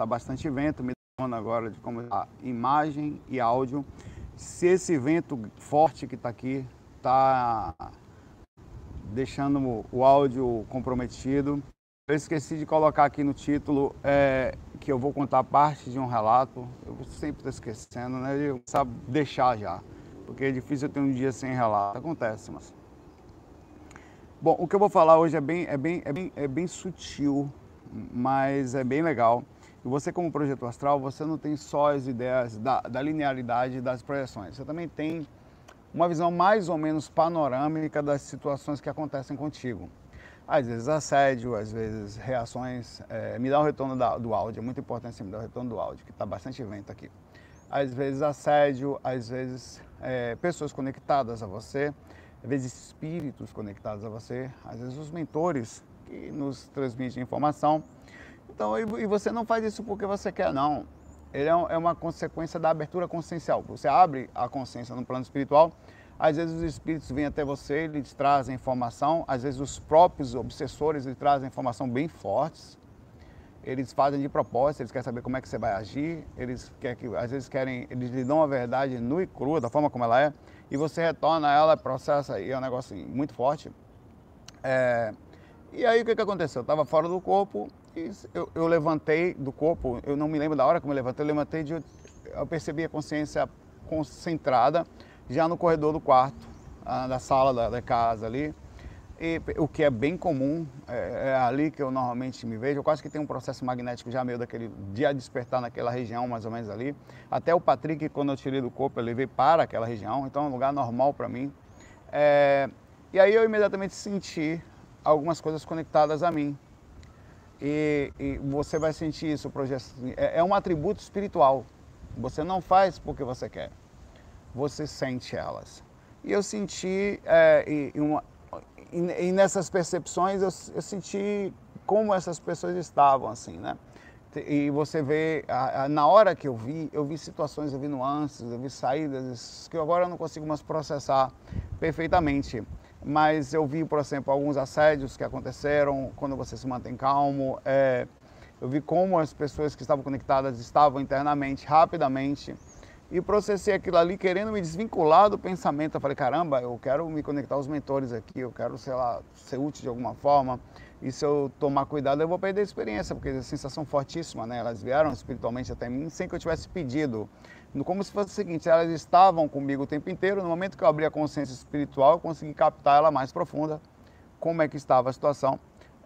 está bastante vento, me dando agora de como a imagem e áudio. Se esse vento forte que está aqui está deixando o áudio comprometido, eu esqueci de colocar aqui no título é, que eu vou contar parte de um relato. Eu sempre estou esquecendo, né? Eu sabe deixar já, porque é difícil eu ter um dia sem relato. Acontece, mas. Bom, o que eu vou falar hoje é bem, é bem, é bem, é bem sutil, mas é bem legal. E você, como projeto astral, você não tem só as ideias da, da linearidade das projeções. Você também tem uma visão mais ou menos panorâmica das situações que acontecem contigo. Às vezes assédio, às vezes reações. É, me dá o retorno da, do áudio, é muito importante você me dar o retorno do áudio, que está bastante vento aqui. Às vezes assédio, às vezes é, pessoas conectadas a você, às vezes espíritos conectados a você, às vezes os mentores que nos transmitem informação. Então, e, você não faz isso porque você quer, não. Ele é, é uma consequência da abertura consciencial. Você abre a consciência no plano espiritual às vezes os espíritos vêm até você, eles trazem informação, às vezes os próprios obsessores lhe trazem informação bem fortes. Eles fazem de propósito, eles querem saber como é que você vai agir, eles querem que, às vezes querem, eles lhe dão a verdade nua e crua, da forma como ela é, e você retorna ela, processa é um negócio assim, muito forte. É, e aí o que, que aconteceu? Eu estava fora do corpo eu, eu, levantei do corpo, eu não me lembro da hora como eu levantei, eu levantei de. Eu percebi a consciência concentrada já no corredor do quarto, da sala da, da casa ali. E, o que é bem comum, é, é, ali que eu normalmente me vejo. Eu quase que tenho um processo magnético já meio daquele dia despertar naquela região, mais ou menos ali. Até o Patrick, quando eu tirei do corpo, eu levei para aquela região, então é um lugar normal para mim. É, e aí eu imediatamente senti algumas coisas conectadas a mim. E, e você vai sentir isso, é, é um atributo espiritual. Você não faz porque você quer você sente elas. E eu senti, é, e, uma, e, e, nessas percepções, eu, eu, senti como essas pessoas estavam, assim, né? E você vê, na hora que eu vi, eu vi situações, eu vi nuances, eu vi saídas que agora eu não consigo mais processar perfeitamente. Mas eu vi, por exemplo, alguns assédios que aconteceram quando você se mantém calmo. É, eu vi como as pessoas que estavam conectadas estavam internamente, rapidamente e processei aquilo ali querendo me desvincular do pensamento. Eu falei, caramba, eu quero me conectar aos mentores aqui, eu quero, sei lá, ser útil de alguma forma. E se eu tomar cuidado, eu vou perder a experiência, porque é sensação fortíssima, né? Elas vieram espiritualmente até mim sem que eu tivesse pedido. Como se fosse o seguinte, elas estavam comigo o tempo inteiro, no momento que eu abri a consciência espiritual, eu consegui captar ela mais profunda, como é que estava a situação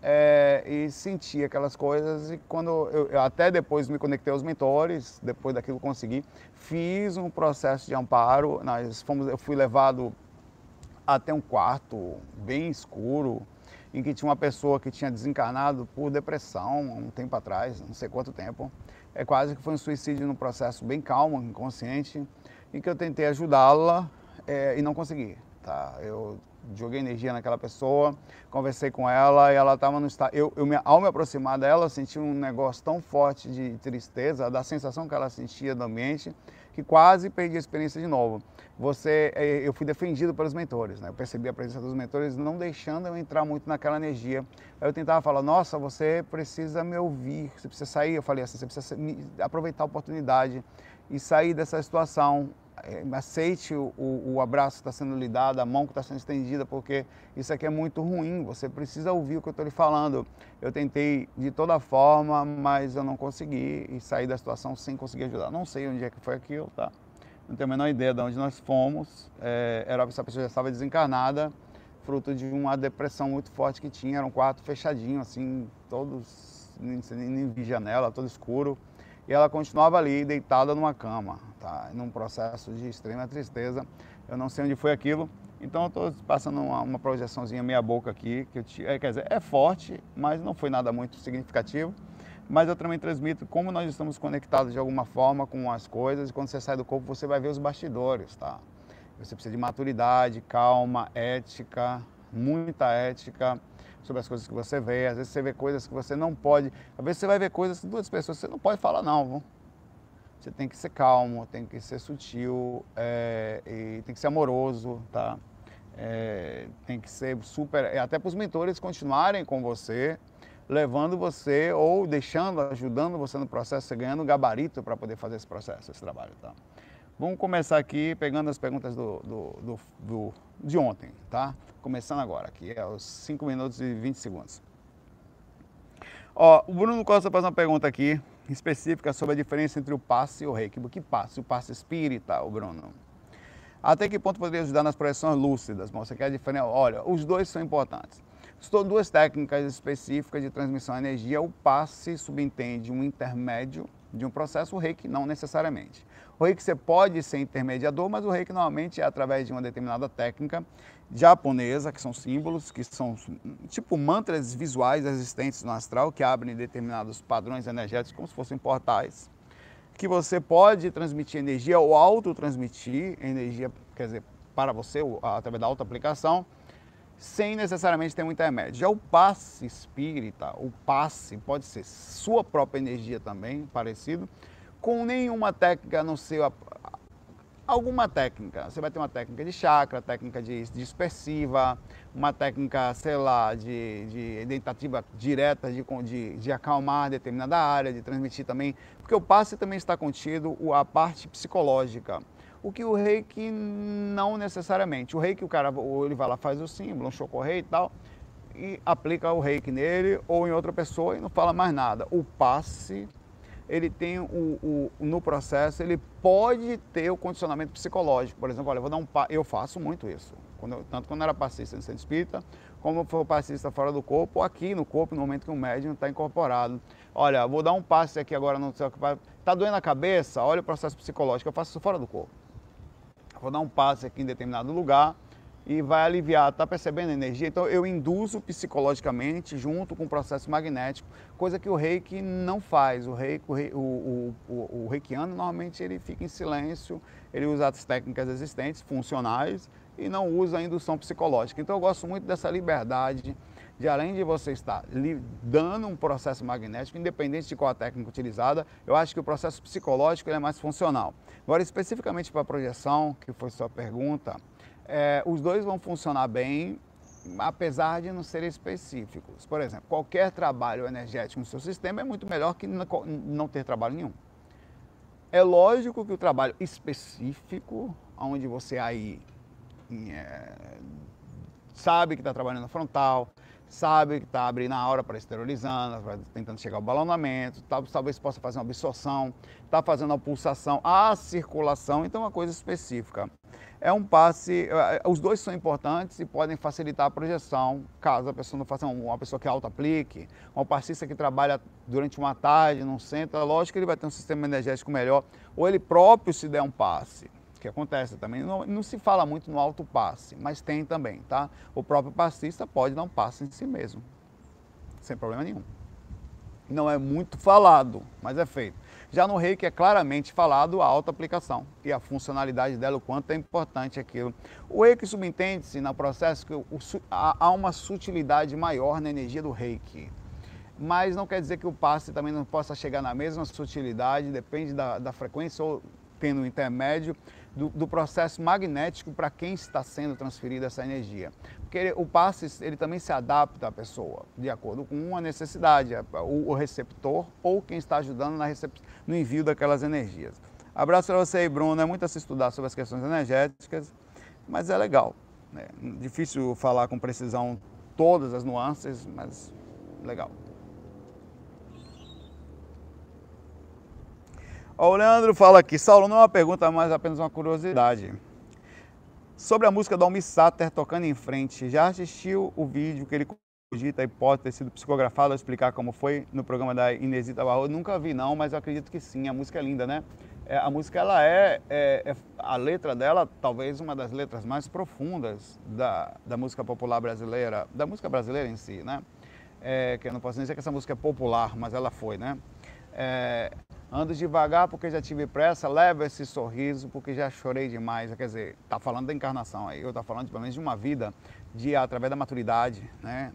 é, e senti aquelas coisas e quando eu, eu, até depois me conectei aos mentores, depois daquilo consegui, fiz um processo de amparo, nós fomos, eu fui levado até um quarto bem escuro, em que tinha uma pessoa que tinha desencarnado por depressão um tempo atrás, não sei quanto tempo. É quase que foi um suicídio num processo bem calmo, inconsciente, em que eu tentei ajudá-la é, e não consegui. Tá? Eu joguei energia naquela pessoa, conversei com ela e ela estava no estado. Eu, eu me, ao me aproximar dela, senti um negócio tão forte de tristeza, da sensação que ela sentia do ambiente, que quase perdi a experiência de novo. Você, eh, eu fui defendido pelos mentores, né? Eu percebi a presença dos mentores não deixando eu entrar muito naquela energia. Aí eu tentava falar: Nossa, você precisa me ouvir, você precisa sair. Eu falei assim: Você precisa aproveitar a oportunidade e sair dessa situação. É, aceite o, o, abraço que está sendo lhe dado, a mão que está sendo estendida, porque isso aqui é muito ruim, você precisa ouvir o que eu estou lhe falando. Eu tentei de toda forma, mas eu não consegui e saí da situação sem conseguir ajudar. Não sei onde é que foi aquilo, tá? Não tenho a menor ideia de onde nós fomos. É, era essa pessoa já estava desencarnada, fruto de uma depressão muito forte que tinha. Era um quarto fechadinho, assim, todos, nem, nem vi janela, todo escuro e ela continuava ali deitada numa cama, tá? num processo de extrema tristeza. Eu não sei onde foi aquilo, então eu estou passando uma, uma, projeçãozinha meia boca aqui, que eu, é, quer dizer, é forte, mas não foi nada muito significativo. Mas eu também transmito como nós estamos conectados de alguma forma com as coisas, e quando você sai do corpo você vai ver os bastidores, tá? Você precisa de maturidade, calma, ética, muita ética, sobre as coisas que você vê. Às vezes você vê coisas que você não pode. Às vezes você vai ver coisas que duas pessoas você não pode falar, não. Você tem que ser calmo, tem que ser sutil, é, e tem que ser amoroso, tá? É, tem que ser super. Até para os mentores continuarem com você, levando você ou deixando, ajudando você no processo, você ganhando gabarito para poder fazer esse processo, esse trabalho. Tá? Vamos começar aqui pegando as perguntas do, do, do, de ontem, tá? Começando agora, aqui é os 5 minutos e 20 segundos. Ó, o Bruno Costa faz uma pergunta aqui específica sobre a diferença entre o passe e o reiki. Que passe? O passe espírita, o Bruno. Até que ponto poderia ajudar nas projeções lúcidas? Você quer diferença? Olha, os dois são importantes. Estou duas técnicas específicas de transmissão de energia. O passe subentende um intermédio de um processo, o reiki não necessariamente. O reiki você pode ser intermediador, mas o reiki normalmente é através de uma determinada técnica japonesa, que são símbolos, que são tipo mantras visuais existentes no astral, que abrem determinados padrões energéticos como se fossem portais, que você pode transmitir energia ou autotransmitir energia, quer dizer, para você, através da auto-aplicação, sem necessariamente ter um intermédio. Já o passe espírita, o passe pode ser sua própria energia também, parecido, com nenhuma técnica no seu alguma técnica. Você vai ter uma técnica de chakra, técnica de dispersiva, uma técnica, sei lá, de, de tentativa direta de, de, de, acalmar determinada área, de transmitir também, porque o passe também está contido a parte psicológica o que o reiki não necessariamente. O reiki, o cara ele vai lá, faz o símbolo, um chocorrei e tal, e aplica o reiki nele ou em outra pessoa e não fala mais nada. O passe, ele tem o, o no processo, ele pode ter o condicionamento psicológico. Por exemplo, olha, eu vou dar um eu faço muito isso. Quando eu, tanto quando eu era passista no centro espírita, como for passista fora do corpo, ou aqui no corpo, no momento que o médium está incorporado. Olha, vou dar um passe aqui agora, não sei o que vai. Está doendo a cabeça? Olha o processo psicológico, eu faço isso fora do corpo vou dar um passe aqui em determinado lugar e vai aliviar, está percebendo a energia? Então eu induzo psicologicamente junto com o processo magnético, coisa que o reiki não faz. O, reiki, o, o, o, o reikiano normalmente ele fica em silêncio, ele usa as técnicas existentes, funcionais, e não usa a indução psicológica. Então eu gosto muito dessa liberdade de além de você estar dando um processo magnético, independente de qual a técnica utilizada, eu acho que o processo psicológico é mais funcional. Agora, especificamente para a projeção, que foi sua pergunta, é, os dois vão funcionar bem, apesar de não serem específicos. Por exemplo, qualquer trabalho energético no seu sistema é muito melhor que não ter trabalho nenhum. É lógico que o trabalho específico, onde você aí é, sabe que está trabalhando frontal, sabe que está abrindo a hora para esterilizando, tentando chegar ao balonamento, talvez possa fazer uma absorção, está fazendo a pulsação, a circulação, então é uma coisa específica. É um passe, é, os dois são importantes e podem facilitar a projeção, caso a pessoa não faça uma pessoa que auto-aplique, um passista que trabalha durante uma tarde num centro, é lógico que ele vai ter um sistema energético melhor, ou ele próprio se der um passe que acontece também. Não, não, se fala muito no alto passe, mas tem também, tá? O próprio passista pode dar um passe em si mesmo, sem problema nenhum. Não é muito falado, mas é feito. Já no reiki é claramente falado a auto-aplicação e a funcionalidade dela, o quanto é importante aquilo. O reiki subentende-se no processo que o, há uma sutilidade maior na energia do reiki mas não quer dizer que o passe também não possa chegar na mesma sutilidade, depende da, da frequência ou tendo um intermédio do, do processo magnético para quem está sendo transferida essa energia. Porque ele, o passe ele também se adapta à pessoa, de acordo com uma necessidade, o, o receptor ou quem está ajudando na recep, no envio daquelas energias. Abraço para você aí, Bruno. É muito a se estudar sobre as questões energéticas, mas é legal. Né? Difícil falar com precisão todas as nuances, mas legal. O Leandro fala aqui, Saulo, não é uma pergunta, mas apenas uma curiosidade. Sobre a música do Almi Sater tocando em frente, já assistiu o vídeo que ele cogita a hipótese ter sido psicografado a explicar como foi no programa da Inesita Barro? Nunca vi não, mas acredito que sim, a música é linda, né? É, a música, ela é, é, é, a letra dela, talvez uma das letras mais profundas da, da música popular brasileira, da música brasileira em si, né? É, que eu não posso dizer que essa música é popular, mas ela foi, né? É, Ando devagar porque já tive pressa, leva esse sorriso porque já chorei demais. Quer dizer, tá falando da encarnação aí, eu tá falando pelo menos de uma vida de através da maturidade, né?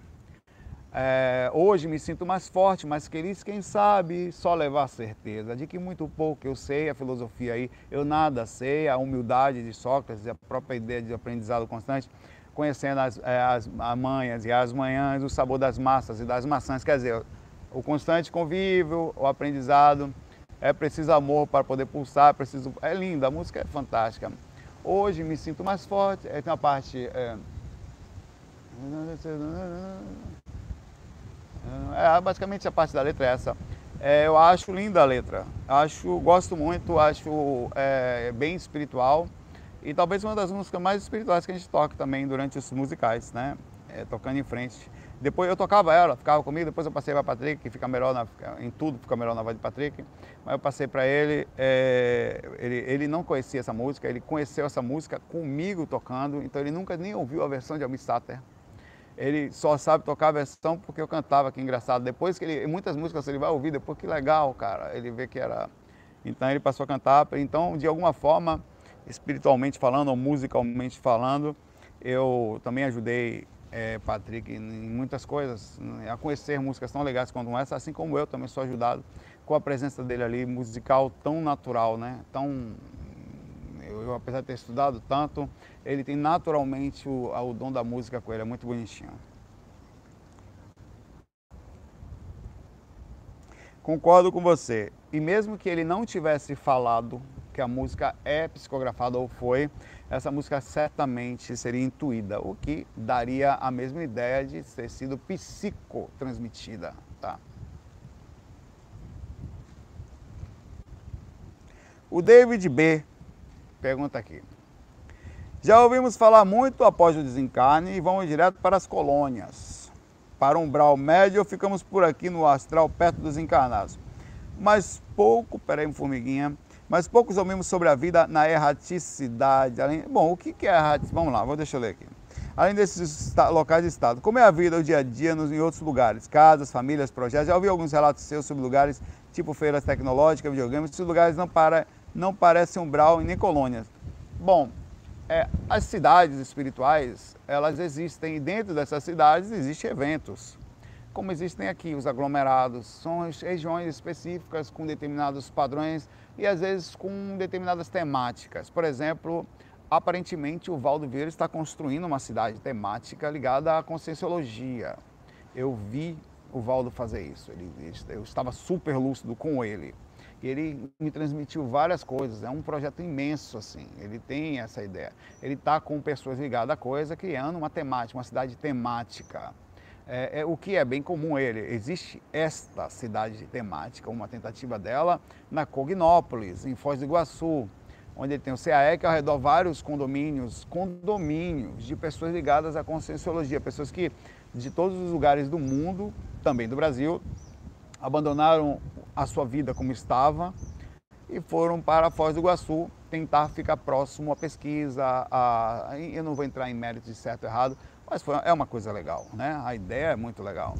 É, hoje me sinto mais forte, mais feliz, quem sabe só levar certeza de que muito pouco eu sei, a filosofia aí, eu nada sei, a humildade de Sócrates, a própria ideia de aprendizado constante, conhecendo as, é, as manhas e as manhãs, o sabor das massas e das maçãs. Quer dizer, o constante convívio, o aprendizado. É preciso amor para poder pulsar, é preciso. É linda, a música é fantástica. Hoje me sinto mais forte. Aí tem uma parte. É... é, basicamente a parte da letra é essa. É, eu acho linda a letra. Acho, gosto muito, acho é, bem espiritual. E talvez uma das músicas mais espirituais que a gente toca também durante os musicais, né? É, tocando em frente. Depois eu tocava ela, ficava comigo, depois eu passei para Patrick, que fica melhor na, em tudo, fica melhor na voz de Patrick. Mas eu passei para ele, é, ele, ele não conhecia essa música, ele conheceu essa música comigo tocando, então ele nunca nem ouviu a versão de Almi Sater. Ele só sabe tocar a versão porque eu cantava, que engraçado. Depois que ele, muitas músicas ele vai ouvir, depois que legal, cara, ele vê que era. Então ele passou a cantar. Então, de alguma forma, espiritualmente falando ou musicalmente falando, eu também ajudei é, Patrick em muitas coisas, né, a conhecer músicas tão legais quanto essa, assim como eu também sou ajudado com a presença dele ali, musical tão natural, né? Tão, eu, eu apesar de ter estudado tanto, ele tem naturalmente o, o dom da música com ele, é muito bonitinho. Concordo com você. E mesmo que ele não tivesse falado que a música é psicografada ou foi, essa música certamente seria intuída, o que daria a mesma ideia de ter sido psicotransmitida. Tá? O David B. pergunta aqui. Já ouvimos falar muito após o desencarne e vamos direto para as colônias. Para um umbral médio, ficamos por aqui no astral perto dos encarnados. Mas pouco, peraí, formiguinha, mas poucos ouvimos sobre a vida na erraticidade. Além, bom, o que é erraticidade? Vamos lá, vou deixar eu ler aqui. Além desses locais de estado, como é a vida, o dia a dia nos, em outros lugares? Casas, famílias, projetos. Já ouvi alguns relatos seus sobre lugares tipo feiras tecnológicas, videogames. Esses lugares não, para, não parecem umbral e nem colônias. Bom, é, as cidades espirituais, elas existem e dentro dessas cidades existem eventos como existem aqui os aglomerados, são regiões específicas com determinados padrões e às vezes com determinadas temáticas. Por exemplo, aparentemente o Valdo Vieira está construindo uma cidade temática ligada à conscienciologia. Eu vi o Valdo fazer isso, ele, eu estava super lúcido com ele. E ele me transmitiu várias coisas, é um projeto imenso assim, ele tem essa ideia. Ele está com pessoas ligadas à coisa, criando uma temática, uma cidade temática é, é, o que é bem comum ele. Existe esta cidade temática, uma tentativa dela na Cognópolis, em Foz do Iguaçu, onde ele tem o CAE, que ao redor vários condomínios, condomínios de pessoas ligadas à conscienciologia, pessoas que de todos os lugares do mundo, também do Brasil, abandonaram a sua vida como estava e foram para Foz do Iguaçu tentar ficar próximo à pesquisa. A, eu não vou entrar em méritos de certo ou errado, mas foi, é uma coisa legal, né? A ideia é muito legal.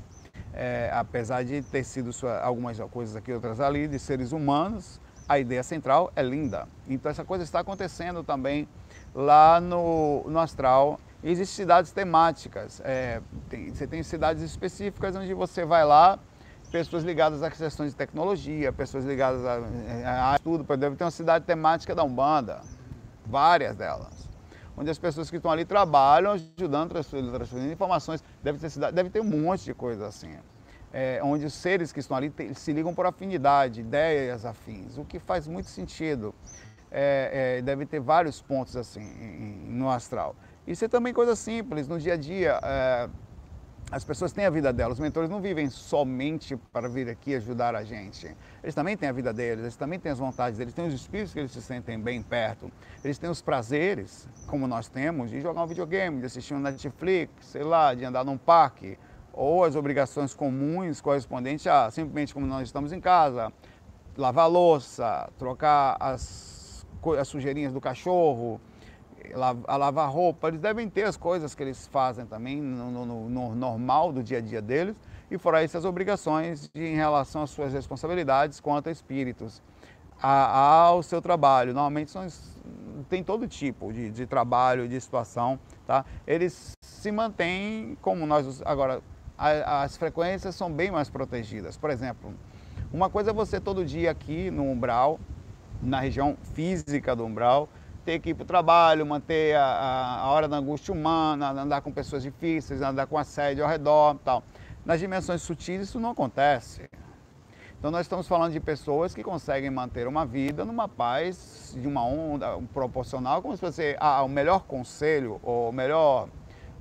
É, apesar de ter sido sua, algumas coisas aqui, outras ali, de seres humanos, a ideia central é linda. Então essa coisa está acontecendo também lá no, no astral. Existem cidades temáticas. É, tem, você tem cidades específicas onde você vai lá, pessoas ligadas a questões de tecnologia, pessoas ligadas a, a, a tudo. Deve ter uma cidade temática da Umbanda, várias delas onde as pessoas que estão ali trabalham ajudando, transferindo informações. Deve ter, deve ter um monte de coisa assim. É, onde os seres que estão ali se ligam por afinidade, ideias afins, o que faz muito sentido. É, é, deve ter vários pontos assim no astral. Isso é também coisa simples, no dia a dia. As pessoas têm a vida delas, os mentores não vivem somente para vir aqui ajudar a gente. Eles também têm a vida deles, eles também têm as vontades deles, têm os espíritos que eles se sentem bem perto. Eles têm os prazeres, como nós temos, de jogar um videogame, de assistir um Netflix, sei lá, de andar num parque, ou as obrigações comuns correspondentes a simplesmente como nós estamos em casa, lavar louça, trocar as, as sujeirinhas do cachorro, a lavar roupa, eles devem ter as coisas que eles fazem também no, no, no normal do dia a dia deles, e fora isso as obrigações de, em relação às suas responsabilidades quanto a espíritos, a, ao seu trabalho. Normalmente são, tem todo tipo de, de trabalho, de situação, tá? Eles se mantêm como nós, agora, a, as frequências são bem mais protegidas. Por exemplo, uma coisa é você todo dia aqui no umbral, na região física do umbral, ter que ir para o trabalho, manter a, a, hora da angústia humana, andar com pessoas difíceis, andar com assédio ao redor tal. Nas dimensões sutis isso não acontece. Então nós estamos falando de pessoas que conseguem manter uma vida numa paz, de uma onda proporcional, como se fosse ah, o melhor conselho ou melhor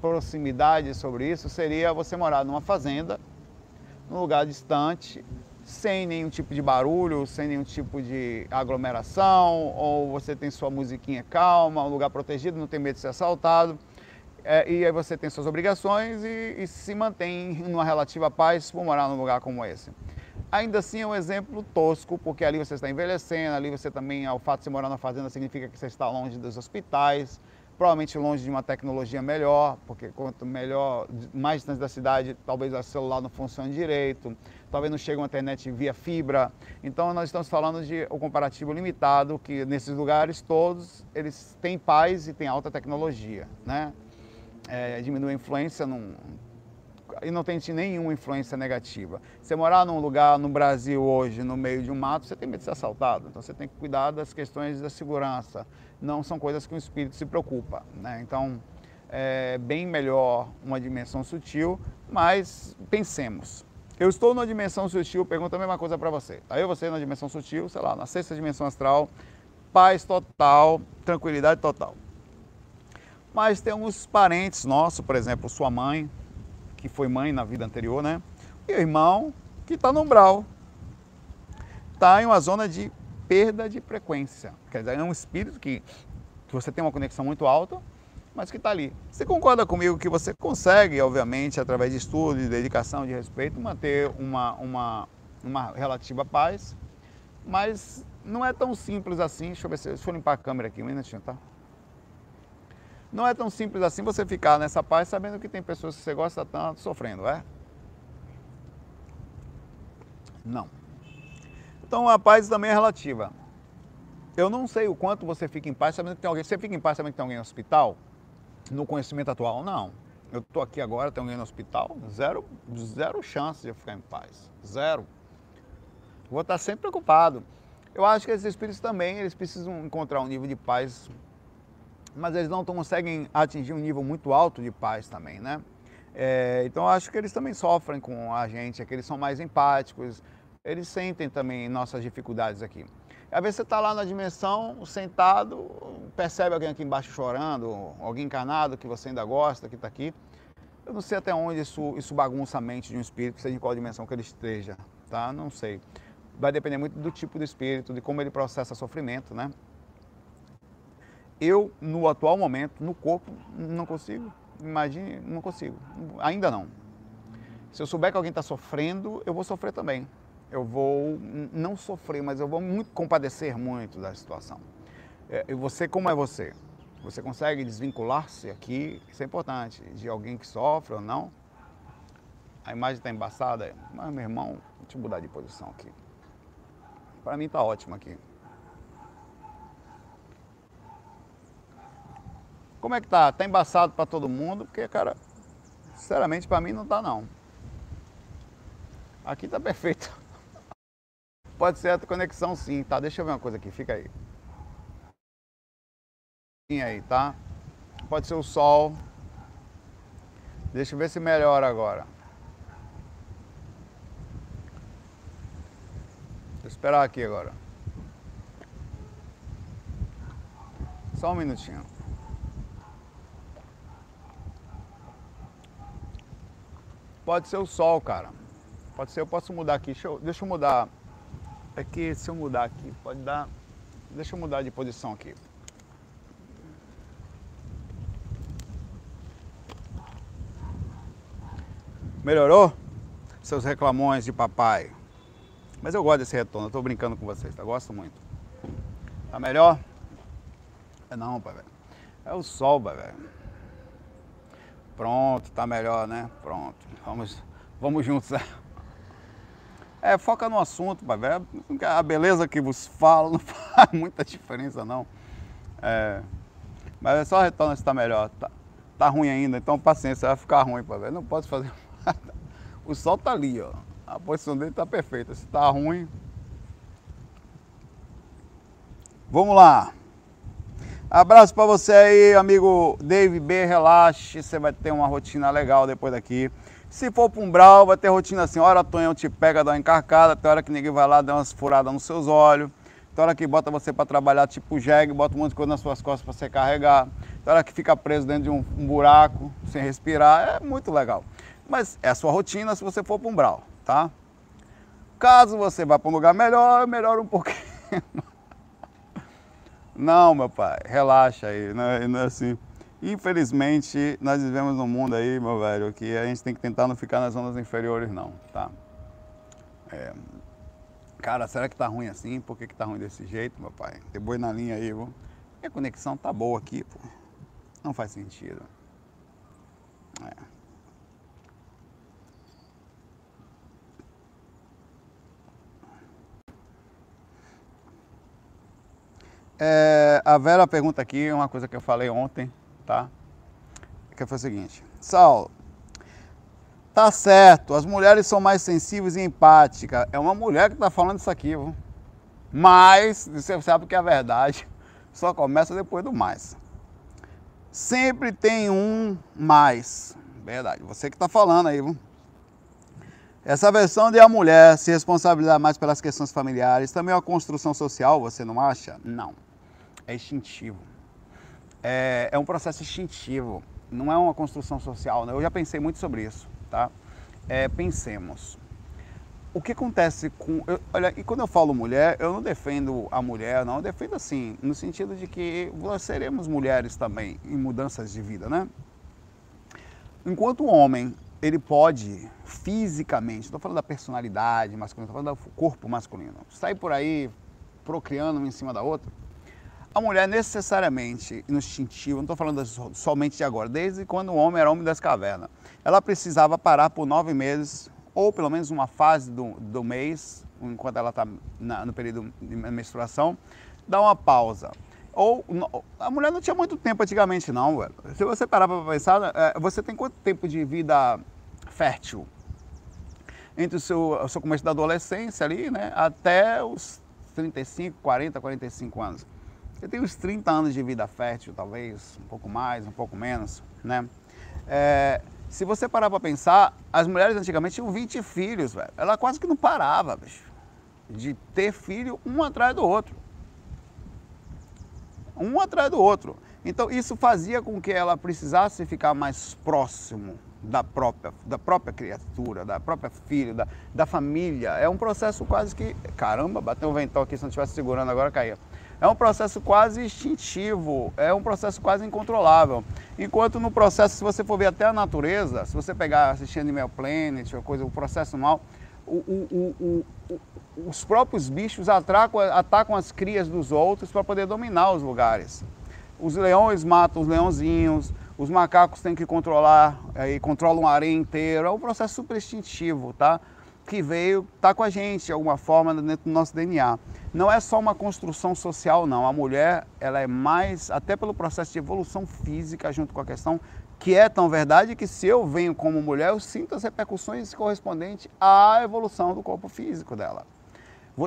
proximidade sobre isso seria você morar numa fazenda, num lugar distante, sem nenhum tipo de barulho, sem nenhum tipo de aglomeração, ou você tem sua musiquinha calma, um lugar protegido, não tem medo de ser assaltado. É, e aí você tem suas obrigações e, e se mantém numa relativa paz por morar num lugar como esse. Ainda assim é um exemplo tosco, porque ali você está envelhecendo, ali você também, ao fato de você morar na fazenda, significa que você está longe dos hospitais, provavelmente longe de uma tecnologia melhor, porque quanto melhor, mais distante da cidade, talvez o celular não funcione direito, talvez não chegue uma internet via fibra. Então nós estamos falando de um comparativo limitado, que nesses lugares todos eles têm paz e têm alta tecnologia, né? É, diminui a influência num, e não tem nenhuma influência negativa. Você morar num lugar no Brasil hoje, no meio de um mato, você tem medo de ser assaltado. Então você tem que cuidar das questões da segurança. Não são coisas que o espírito se preocupa. Né? Então é bem melhor uma dimensão sutil, mas pensemos. Eu estou numa dimensão sutil, pergunto a mesma coisa para você. Aí você na dimensão sutil, sei lá, na sexta dimensão astral, paz total, tranquilidade total. Mas tem parentes nossos, por exemplo, sua mãe, que foi mãe na vida anterior, né? E o irmão que está no umbral. Está em uma zona de perda de frequência. Quer dizer, é um espírito que, que você tem uma conexão muito alta, mas que está ali. Você concorda comigo que você consegue, obviamente, através de estudo, de dedicação, de respeito, manter uma, uma, uma relativa paz, mas não é tão simples assim. Deixa eu ver se deixa eu limpar a câmera aqui um minutinho, tá? Não é tão simples assim você ficar nessa paz sabendo que tem pessoas que você gosta tanto sofrendo, é? Não. Então a paz também é relativa. Eu não sei o quanto você fica em paz sabendo que tem alguém. Você fica em paz sabendo que tem alguém no hospital? No conhecimento atual, não. Eu estou aqui agora, tem alguém no hospital, zero, zero chance de eu ficar em paz. Zero. Vou estar sempre preocupado. Eu acho que esses espíritos também, eles precisam encontrar um nível de paz mas eles não conseguem atingir um nível muito alto de paz também, né? É, então eu acho que eles também sofrem com a gente, é que eles são mais empáticos, eles sentem também nossas dificuldades aqui. Às vezes você está lá na dimensão, sentado, percebe alguém aqui embaixo chorando, alguém encarnado que você ainda gosta, que está aqui. Eu não sei até onde isso, isso bagunça a mente de um espírito, seja em qual dimensão que ele esteja, tá? Não sei. Vai depender muito do tipo do espírito, de como ele processa sofrimento, né? Eu, no atual momento, no corpo, não consigo. Imagine, não consigo. Ainda não. Se eu souber que alguém está sofrendo, eu vou sofrer também. Eu vou não sofrer, mas eu vou muito compadecer muito da situação. É, e você, como é você? Você consegue desvincular-se aqui, isso é importante, de alguém que sofre ou não. A imagem está embaçada, mas meu irmão, deixa eu mudar de posição aqui. Para mim está ótimo aqui. Como é que tá? Tá embaçado para todo mundo, porque, cara, sinceramente para mim não tá não. Aqui tá perfeito. Pode ser a conexão sim, tá? Deixa eu ver uma coisa aqui, fica aí. aí, tá? Pode ser o sol. Deixa eu ver se melhora agora. Vou esperar aqui agora. Só um minutinho. Pode ser o sol, cara. Pode ser, eu posso mudar aqui. Deixa eu, deixa eu mudar. É que se eu mudar aqui, pode dar. Deixa eu mudar de posição aqui. Melhorou? Seus reclamões de papai. Mas eu gosto desse retorno, eu tô brincando com vocês, tá? Gosto muito. Tá melhor? É não, pai, velho. É o sol, pai, velho. Pronto, tá melhor, né? Pronto. Vamos, vamos juntos. É, foca no assunto, pai, velho. A beleza que vos falo não faz muita diferença, não. É, mas é só retorno se tá melhor. Tá, tá ruim ainda, então paciência, vai ficar ruim, pai, velho. Não posso fazer nada. O sol tá ali, ó. A posição dele tá perfeita. Se tá ruim. Vamos lá. Abraço para você aí, amigo Dave B. Relaxe, você vai ter uma rotina legal depois daqui. Se for para um brau, vai ter rotina assim, hora Tonhão te pega, dá uma encarcada, tem hora que ninguém vai lá, dá umas furadas nos seus olhos, tem hora que bota você para trabalhar tipo jegue, bota um monte de coisa nas suas costas para você carregar, tem hora que fica preso dentro de um, um, buraco, sem respirar, é muito legal. Mas é a sua rotina se você for para um brau, tá? Caso você vá para um lugar melhor, melhora um pouquinho. Não, meu pai, relaxa aí, não é, não é assim. Infelizmente, nós vivemos num mundo aí, meu velho, que a gente tem que tentar não ficar nas zonas inferiores, não, tá? É... Cara, será que tá ruim assim? Por que, que tá ruim desse jeito, meu pai? Tem boi na linha aí, viu? Minha conexão tá boa aqui, pô. Não faz sentido. É. É, a Vera pergunta aqui uma coisa que eu falei ontem, tá? Que foi o seguinte: Saulo, tá certo, as mulheres são mais sensíveis e empáticas. É uma mulher que tá falando isso aqui, viu? Mas, você sabe que a verdade só começa depois do mais. Sempre tem um mais. Verdade, você que tá falando aí, viu? Essa versão de a mulher se responsabilizar mais pelas questões familiares também é uma construção social, você não acha? Não. É instintivo é, é um processo instintivo, não é uma construção social. Né? Eu já pensei muito sobre isso, tá? É, pensemos. O que acontece com. Eu, olha, e quando eu falo mulher, eu não defendo a mulher, não. Eu defendo assim, no sentido de que nós seremos mulheres também em mudanças de vida, né? Enquanto o homem, ele pode fisicamente, estou falando da personalidade masculina, estou falando do corpo masculino, sair por aí procriando uma em cima da outra, a mulher necessariamente no instintivo, não estou falando somente de agora, desde quando o homem era homem das cavernas, ela precisava parar por nove meses, ou pelo menos uma fase do, do mês, enquanto ela está no período de menstruação, dar uma pausa. Ou a mulher não tinha muito tempo antigamente, não. Velho. Se você parar para pensar, é, você tem quanto tempo de vida fértil? Entre o seu, o seu começo da adolescência ali, né, até os 35, 40, 45 anos. Eu tenho uns 30 anos de vida fértil, talvez, um pouco mais, um pouco menos, né? É, se você parar para pensar, as mulheres antigamente tinham 20 filhos, velho. Ela quase que não parava, bicho, de ter filho um atrás do outro. Um atrás do outro. Então isso fazia com que ela precisasse ficar mais próximo da própria, da própria criatura, da própria filha, da, da família. É um processo quase que. Caramba, bateu um ventão aqui, se não estivesse segurando agora caía é um processo quase instintivo, é um processo quase incontrolável. Enquanto no processo, se você for ver até a natureza, se você pegar assistir Animal Planet, ou coisa, o processo mal, o, o, o, os próprios bichos atacam, atacam as crias dos outros para poder dominar os lugares. Os leões matam os leãozinhos, os macacos têm que controlar, aí controlam a areia inteira. É um processo super instintivo, tá? Que veio, tá com a gente de alguma forma dentro do nosso DNA não é só uma construção social, não. A mulher, ela é mais, até pelo processo de evolução física, junto com a questão que é tão verdade que se eu venho como mulher, eu sinto as repercussões correspondentes à evolução do corpo físico dela.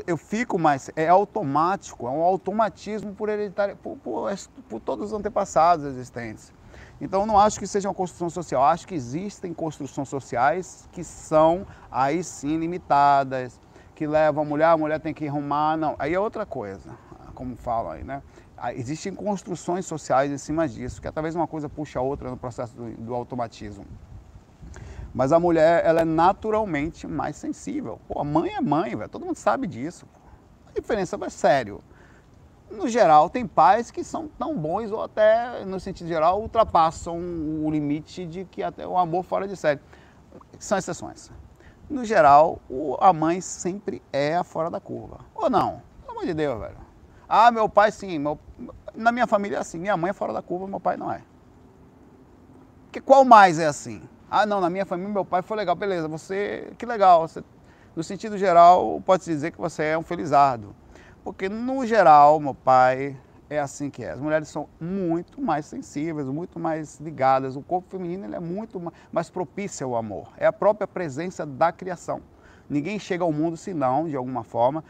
Eu fico mais, é automático, é um automatismo por, hereditário, por, por, por todos os antepassados existentes. Então, não acho que seja uma construção social, acho que existem construções sociais que são aí sim limitadas, que leva a mulher, a mulher tem que arrumar, não. Aí é outra coisa, como falam aí, né? Existem construções sociais em cima disso, que talvez uma coisa puxa a outra no processo do, do automatismo. Mas a mulher, ela é naturalmente mais sensível. Pô, a mãe é mãe, velho. Todo mundo sabe disso. A diferença é sério. No geral, tem pais que são tão bons ou até, no sentido geral, ultrapassam o limite de que até o amor fora de série. São exceções no geral, a mãe sempre é a fora da curva. Ou não? Pelo amor de Deus, velho. Ah, meu pai sim. Meu, na minha família é assim. Minha mãe é fora da curva, meu pai não é. Que, qual mais é assim? Ah, não, na minha família meu pai foi legal. Beleza, você, que legal. Você, no sentido geral, pode-se dizer que você é um felizardo. Porque no geral, meu pai é assim que é. As mulheres são muito mais sensíveis, muito mais ligadas. O corpo feminino é muito mais propício ao amor. É a própria presença da criação. Ninguém chega ao mundo se não, de alguma forma,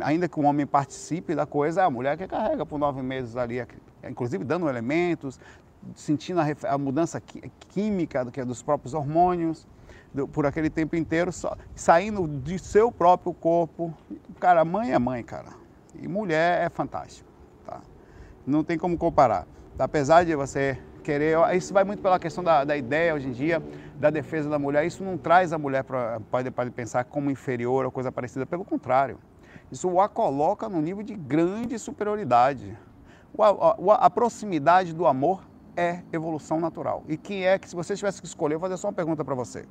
ainda que o homem participe da coisa, é a mulher que carrega por nove meses ali, inclusive dando elementos, sentindo a, mudança química é dos próprios hormônios, por aquele tempo inteiro, saindo de seu próprio corpo. Cara, mãe é mãe, cara. E mulher é fantástico. Não tem como comparar. Apesar de você querer. Isso vai muito pela questão da, da ideia hoje em dia, da defesa da mulher. Isso não traz a mulher para pensar como inferior ou coisa parecida. Pelo contrário, isso a coloca no nível de grande superioridade. A, a proximidade do amor é evolução natural. E quem é que, se você tivesse que escolher, eu vou fazer só uma pergunta para você.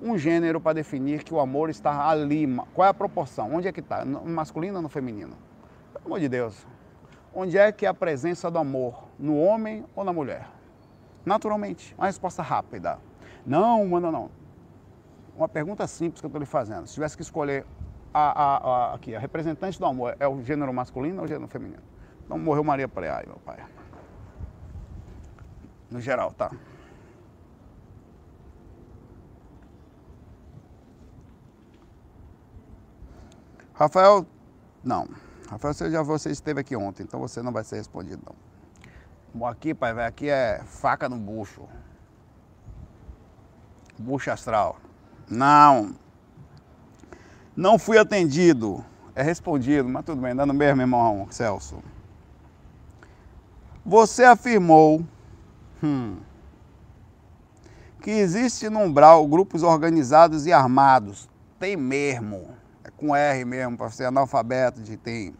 Um gênero para definir que o amor está ali. Qual é a proporção? Onde é que está? No masculino ou no feminino? Pelo amor de Deus. Onde é que é a presença do amor? No homem ou na mulher? Naturalmente. Uma resposta rápida. Não, mano, não. Uma pergunta simples que eu estou lhe fazendo. Se tivesse que escolher a, a, a, aqui, a representante do amor, é o gênero masculino ou o gênero feminino? Então morreu Maria Preai, meu pai no geral, tá? Rafael, não. Rafael, você já você esteve aqui ontem, então você não vai ser respondido, não. Bom, aqui, pai, aqui é faca no bucho. Bucho astral. Não. Não fui atendido. É respondido, mas tudo bem, dando mesmo, irmão Celso. Você afirmou Hum. Que existe no umbral grupos organizados e armados. Tem mesmo. Com R mesmo, para ser analfabeto de tem.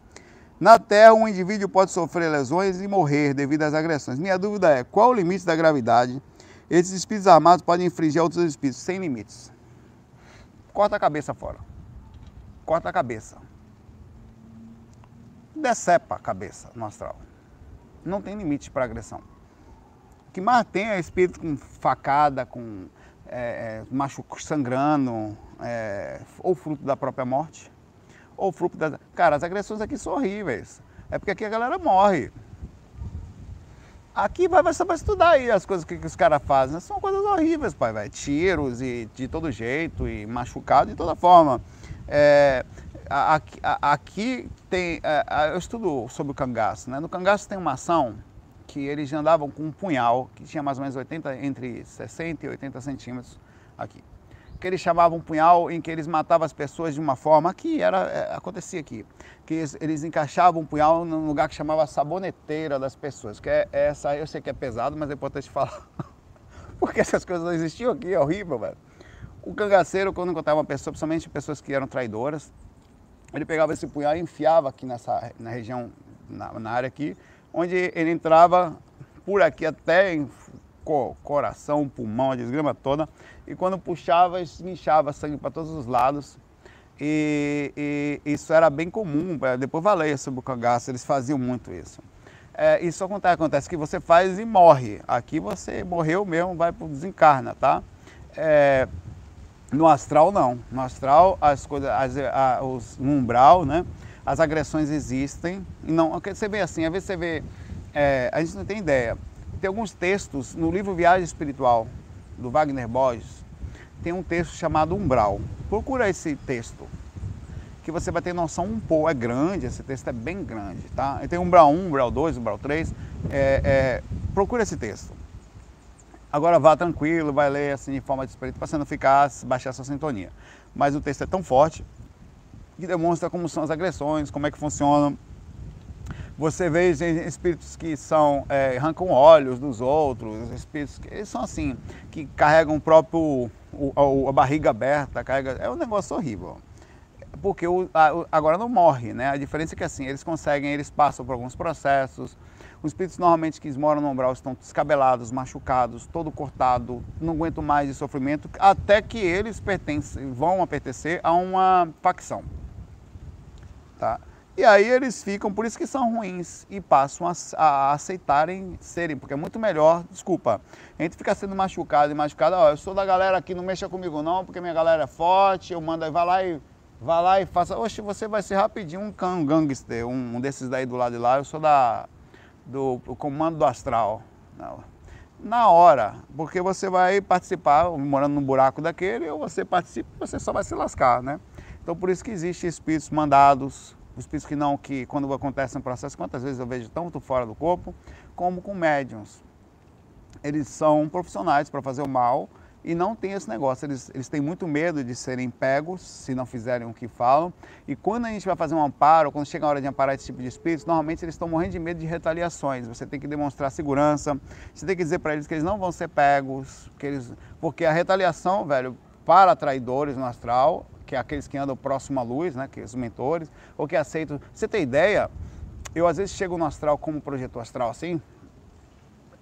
Na Terra, um indivíduo pode sofrer lesões e morrer devido às agressões. Minha dúvida é, qual o limite da gravidade? Esses espíritos armados podem infringir outros espíritos sem limites. Corta a cabeça fora. Corta a cabeça. Decepa a cabeça no astral. Não tem limite para agressão. O que mais tem é espírito com facada, com é, é machuco sangrando, é, ou fruto da própria morte, ou fruto das. Cara, as agressões aqui são horríveis. É porque aqui a galera morre. Aqui vai, você vai estudar aí as coisas que, que os caras fazem. São coisas horríveis, pai, velho. Tiros e de todo jeito, e machucado de toda forma. É, aqui, aqui, tem. É, eu estudo sobre o cangaço, né? No cangaço tem uma ação que eles andavam com um punhal, que tinha mais ou menos 80, entre 60 e 80 centímetros aqui. Que eles chamavam punhal em que eles matavam as pessoas de uma forma que era, é, acontecia aqui. Que eles, eles encaixavam um punhal num lugar que chamava saboneteira das pessoas. Que é essa, eu sei que é pesado, mas é importante falar. Porque essas coisas não existiam aqui, é horrível, velho. O cangaceiro, quando encontrava uma pessoa, principalmente pessoas que eram traidoras, ele pegava esse punhal e enfiava aqui nessa na região, na, na área aqui, onde ele entrava por aqui até em coração, pulmão, a desgrama toda, e quando puxava, inchava sangue para todos os lados. E, e, isso era bem comum, é, depois falei sobre o cangaço, eles faziam muito isso. É, isso acontece, acontece que você faz e morre. Aqui você morreu mesmo, vai para desencarna, tá? É, no astral não. No astral as coisas, as, a, os, no umbral, né? As agressões existem. Não, você vê assim, às vezes você vê, é, a gente não tem ideia. Tem alguns textos no livro Viagem Espiritual, do Wagner Borges, tem um texto chamado Umbral. Procura esse texto, que você vai ter noção um pouco. É grande, esse texto é bem grande, tá? Tem Umbral 1, Umbral 2, Umbral 3. É, é, procura esse texto. Agora vá tranquilo, vai ler assim de forma de espírito, para você não ficar, baixar sua sintonia. Mas o texto é tão forte que demonstra como são as agressões, como é que funcionam. Você vê espíritos que são é, arrancam olhos dos outros, espíritos que eles são assim, que carregam o próprio o, a, barriga aberta, carrega, é um negócio horrível. Porque o, a, agora não morre, né? A diferença é que assim, eles conseguem, eles passam por alguns processos. Os espíritos normalmente que moram no umbral estão descabelados, machucados, todo cortado, não aguentam mais de sofrimento, até que eles pertencem, vão pertencer a uma facção. Tá? E aí eles ficam, por isso que são ruins, e passam a, a, aceitarem serem, porque é muito melhor, desculpa, a gente fica sendo machucado e machucado, ó, eu sou da galera aqui, não mexa comigo não, porque minha galera é forte, eu mando, vai lá e vai lá e faça, oxe, você vai ser rapidinho um, um gangster, um, um, desses daí do lado de lá, eu sou da, do comando do astral. Não. Na hora, porque você vai participar, morando num buraco daquele, ou você participa, você só vai se lascar, né? Então por isso que existem espíritos mandados, os espíritos que não, que quando acontece um processo, quantas vezes eu vejo tanto fora do corpo, como com médiums. Eles são profissionais para fazer o mal, e não tem esse negócio. Eles, eles têm muito medo de serem pegos se não fizerem o que falam. E quando a gente vai fazer um amparo, quando chega a hora de amparar esse tipo de espíritos, normalmente eles estão morrendo de medo de retaliações. Você tem que demonstrar segurança, você tem que dizer para eles que eles não vão ser pegos, que eles, porque a retaliação, velho, para traidores no astral, que é aqueles que andam próximo à luz, né, que são os mentores, ou que aceitam. Você tem ideia? Eu às vezes chego no astral como projetor astral assim,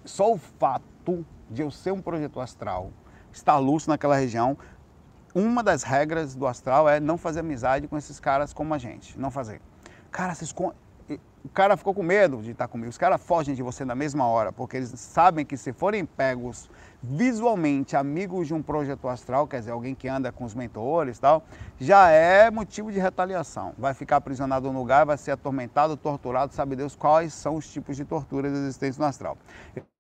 só o fato de eu ser um projetor astral estar lúcido naquela região. Uma das regras do astral é não fazer amizade com esses caras como a gente, não fazer. Cara, o cara ficou com medo de estar comigo. Os caras fogem de você na mesma hora, porque eles sabem que se forem pegos visualmente amigos de um projeto astral, quer dizer, alguém que anda com os mentores e tal, já é motivo de retaliação. Vai ficar aprisionado no lugar, vai ser atormentado, torturado, sabe Deus quais são os tipos de torturas existentes no astral.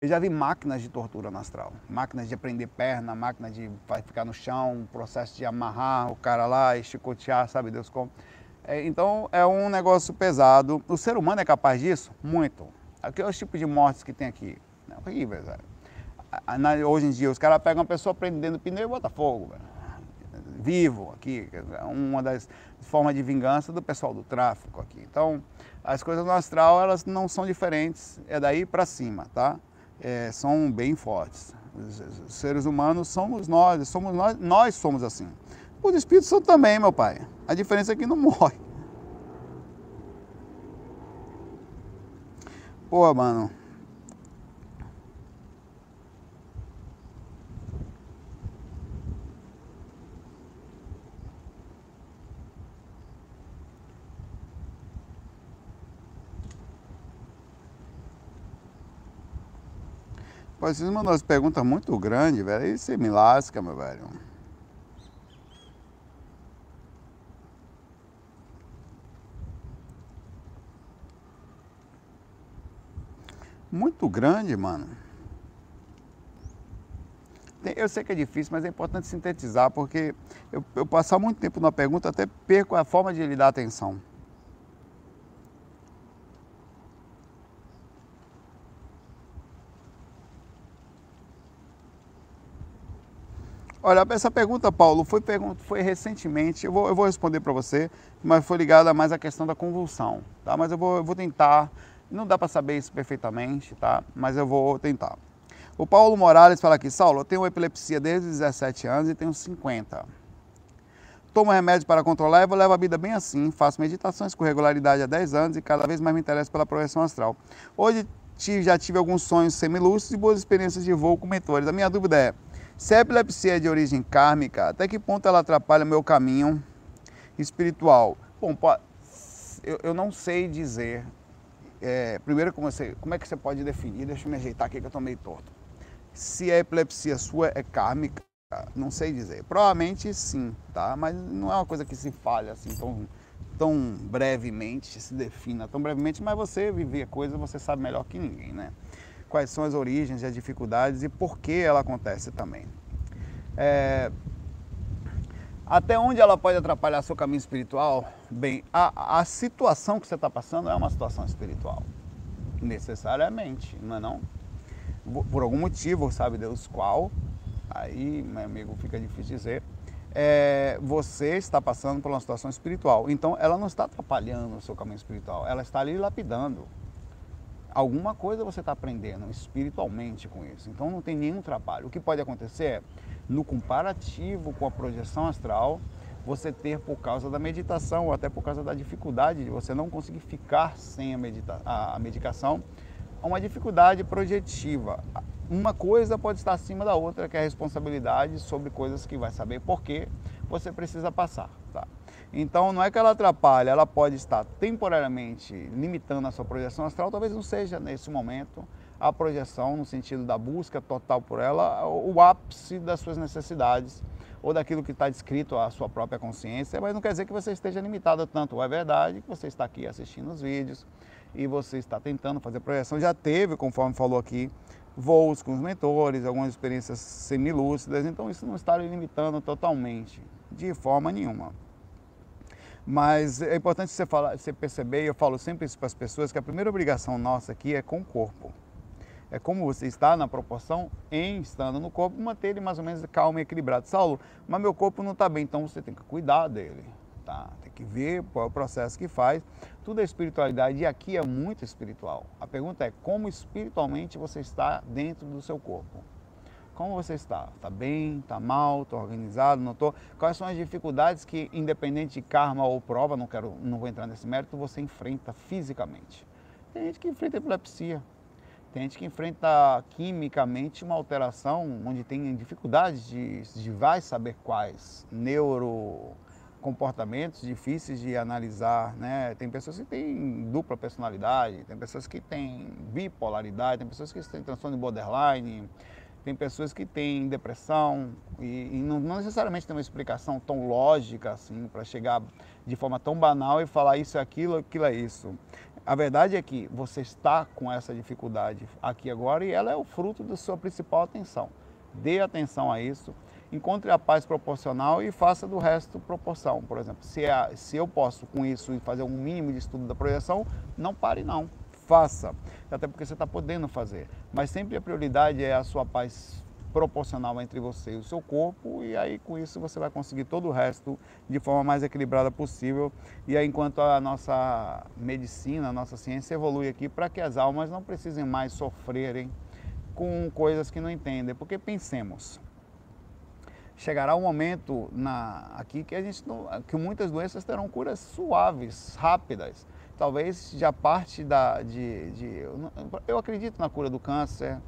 Eu já vi máquinas de tortura no astral, máquinas de prender perna, máquinas de ficar no chão, processo de amarrar o cara lá e chicotear, sabe Deus como. É, então é um negócio pesado. O ser humano é capaz disso? Muito. Aqui é os tipos de mortes que tem aqui. É horrível, velho. Hoje em dia os caras pegam uma pessoa prendendo pneu e botam fogo, velho. Vivo aqui, é uma das formas de vingança do pessoal do tráfico aqui. Então, as coisas no astral, elas não são diferentes, é daí para cima, tá? É, são bem fortes. Os seres humanos somos nós, somos nós, nós somos assim. Os espíritos são também, meu pai. A diferença é que não morre. Pô, mano. Pô, vocês mandam umas perguntas muito grandes, velho. Aí você me lasca, meu velho. muito grande, mano. Eu sei que é difícil, mas é importante sintetizar, porque eu, eu passar muito tempo na pergunta até perco a forma de lhe dar atenção. Olha, essa pergunta, Paulo, foi, foi recentemente, eu vou, eu vou responder para você, mas foi ligada mais à questão da convulsão, tá? Mas eu vou, eu vou tentar não dá para saber isso perfeitamente, tá? Mas eu vou tentar. O Paulo Morales fala aqui, Saulo, eu tenho epilepsia desde os 17 anos e tenho 50. Tomo remédio para controlar e vou levar a vida bem assim. Faço meditações com regularidade há 10 anos e cada vez mais me interesso pela projeção astral. Hoje já tive alguns sonhos semilúcidos e boas experiências de voo com mentores. A minha dúvida é, se a epilepsia é de origem kármica, até que ponto ela atrapalha o meu caminho espiritual? Bom, eu, não sei dizer é, primeiro, como, você, como é que você pode definir? Deixa eu me ajeitar aqui que eu estou meio torto. Se a epilepsia sua é kármica, não sei dizer. Provavelmente sim, tá? Mas não é uma coisa que se falha assim tão, tão brevemente, se defina tão brevemente, mas você viver coisa, você sabe melhor que ninguém, né? Quais são as origens e as dificuldades e por que ela acontece também. É, até onde ela pode atrapalhar seu caminho espiritual? Bem, a, a situação que você está passando é uma situação espiritual. Necessariamente, não é não? Por algum motivo, sabe Deus qual, aí, meu amigo, fica difícil dizer, é, você está passando por uma situação espiritual. Então, ela não está atrapalhando o seu caminho espiritual, ela está ali lapidando. Alguma coisa você está aprendendo espiritualmente com isso. Então, não tem nenhum trabalho. O que pode acontecer é no comparativo com a projeção astral, você ter por causa da meditação ou até por causa da dificuldade de você não conseguir ficar sem a, medita a, medicação, uma dificuldade projetiva. Uma coisa pode estar acima da outra, que é a responsabilidade sobre coisas que vai saber por que você precisa passar. Então não é que ela atrapalha, ela pode estar temporariamente limitando a sua projeção astral, talvez não seja nesse momento, a projeção, no sentido da busca total por ela, o ápice das suas necessidades ou daquilo que está descrito à sua própria consciência, mas não quer dizer que você esteja limitado tanto. É verdade que você está aqui assistindo os vídeos e você está tentando fazer projeção. Já teve, conforme falou aqui, voos com os mentores, algumas experiências semilúcidas, então isso não está limitando totalmente, de forma nenhuma. Mas é importante você, falar, você perceber, e eu falo sempre isso para as pessoas, que a primeira obrigação nossa aqui é com o corpo. É como você está na proporção em estando no corpo, manter ele mais ou menos calmo e equilibrado. Saulo, mas meu corpo não está bem, então você tem que cuidar dele. Tá? Tem que ver qual é o processo que faz. Tudo é espiritualidade e aqui é muito espiritual. A pergunta é como espiritualmente você está dentro do seu corpo. Como você está? Está bem? Está mal? Está organizado? Não estou? Quais são as dificuldades que, independente de karma ou prova, não, quero, não vou entrar nesse mérito, você enfrenta fisicamente? Tem gente que enfrenta epilepsia. Tem gente que enfrenta quimicamente uma alteração onde tem dificuldades de, de vai saber quais neurocomportamentos difíceis de analisar, né? Tem pessoas que têm dupla personalidade, tem pessoas que têm bipolaridade, tem pessoas que têm transtorno de borderline, tem pessoas que têm depressão e, e não, não, necessariamente tem uma explicação tão lógica assim para chegar de forma tão banal e falar isso é aquilo, aquilo é isso. A verdade é que você está com essa dificuldade aqui agora e ela é o fruto da sua principal atenção. Dê atenção a isso, encontre a paz proporcional e faça do resto proporção. Por exemplo, se, é, se eu posso com isso fazer um mínimo de estudo da projeção, não pare não faça, até porque você está podendo fazer. Mas sempre a prioridade é a sua paz proporcional entre você e o seu corpo, e aí com isso você vai conseguir todo o resto de forma mais equilibrada possível. E aí, enquanto a nossa medicina, a nossa ciência evolui aqui para que as almas não precisem mais sofrerem com coisas que não entendem. Porque pensemos, chegará um momento na, aqui que a gente não, que muitas doenças terão curas suaves, rápidas talvez já parte da, de, de, eu acredito na cura do câncer,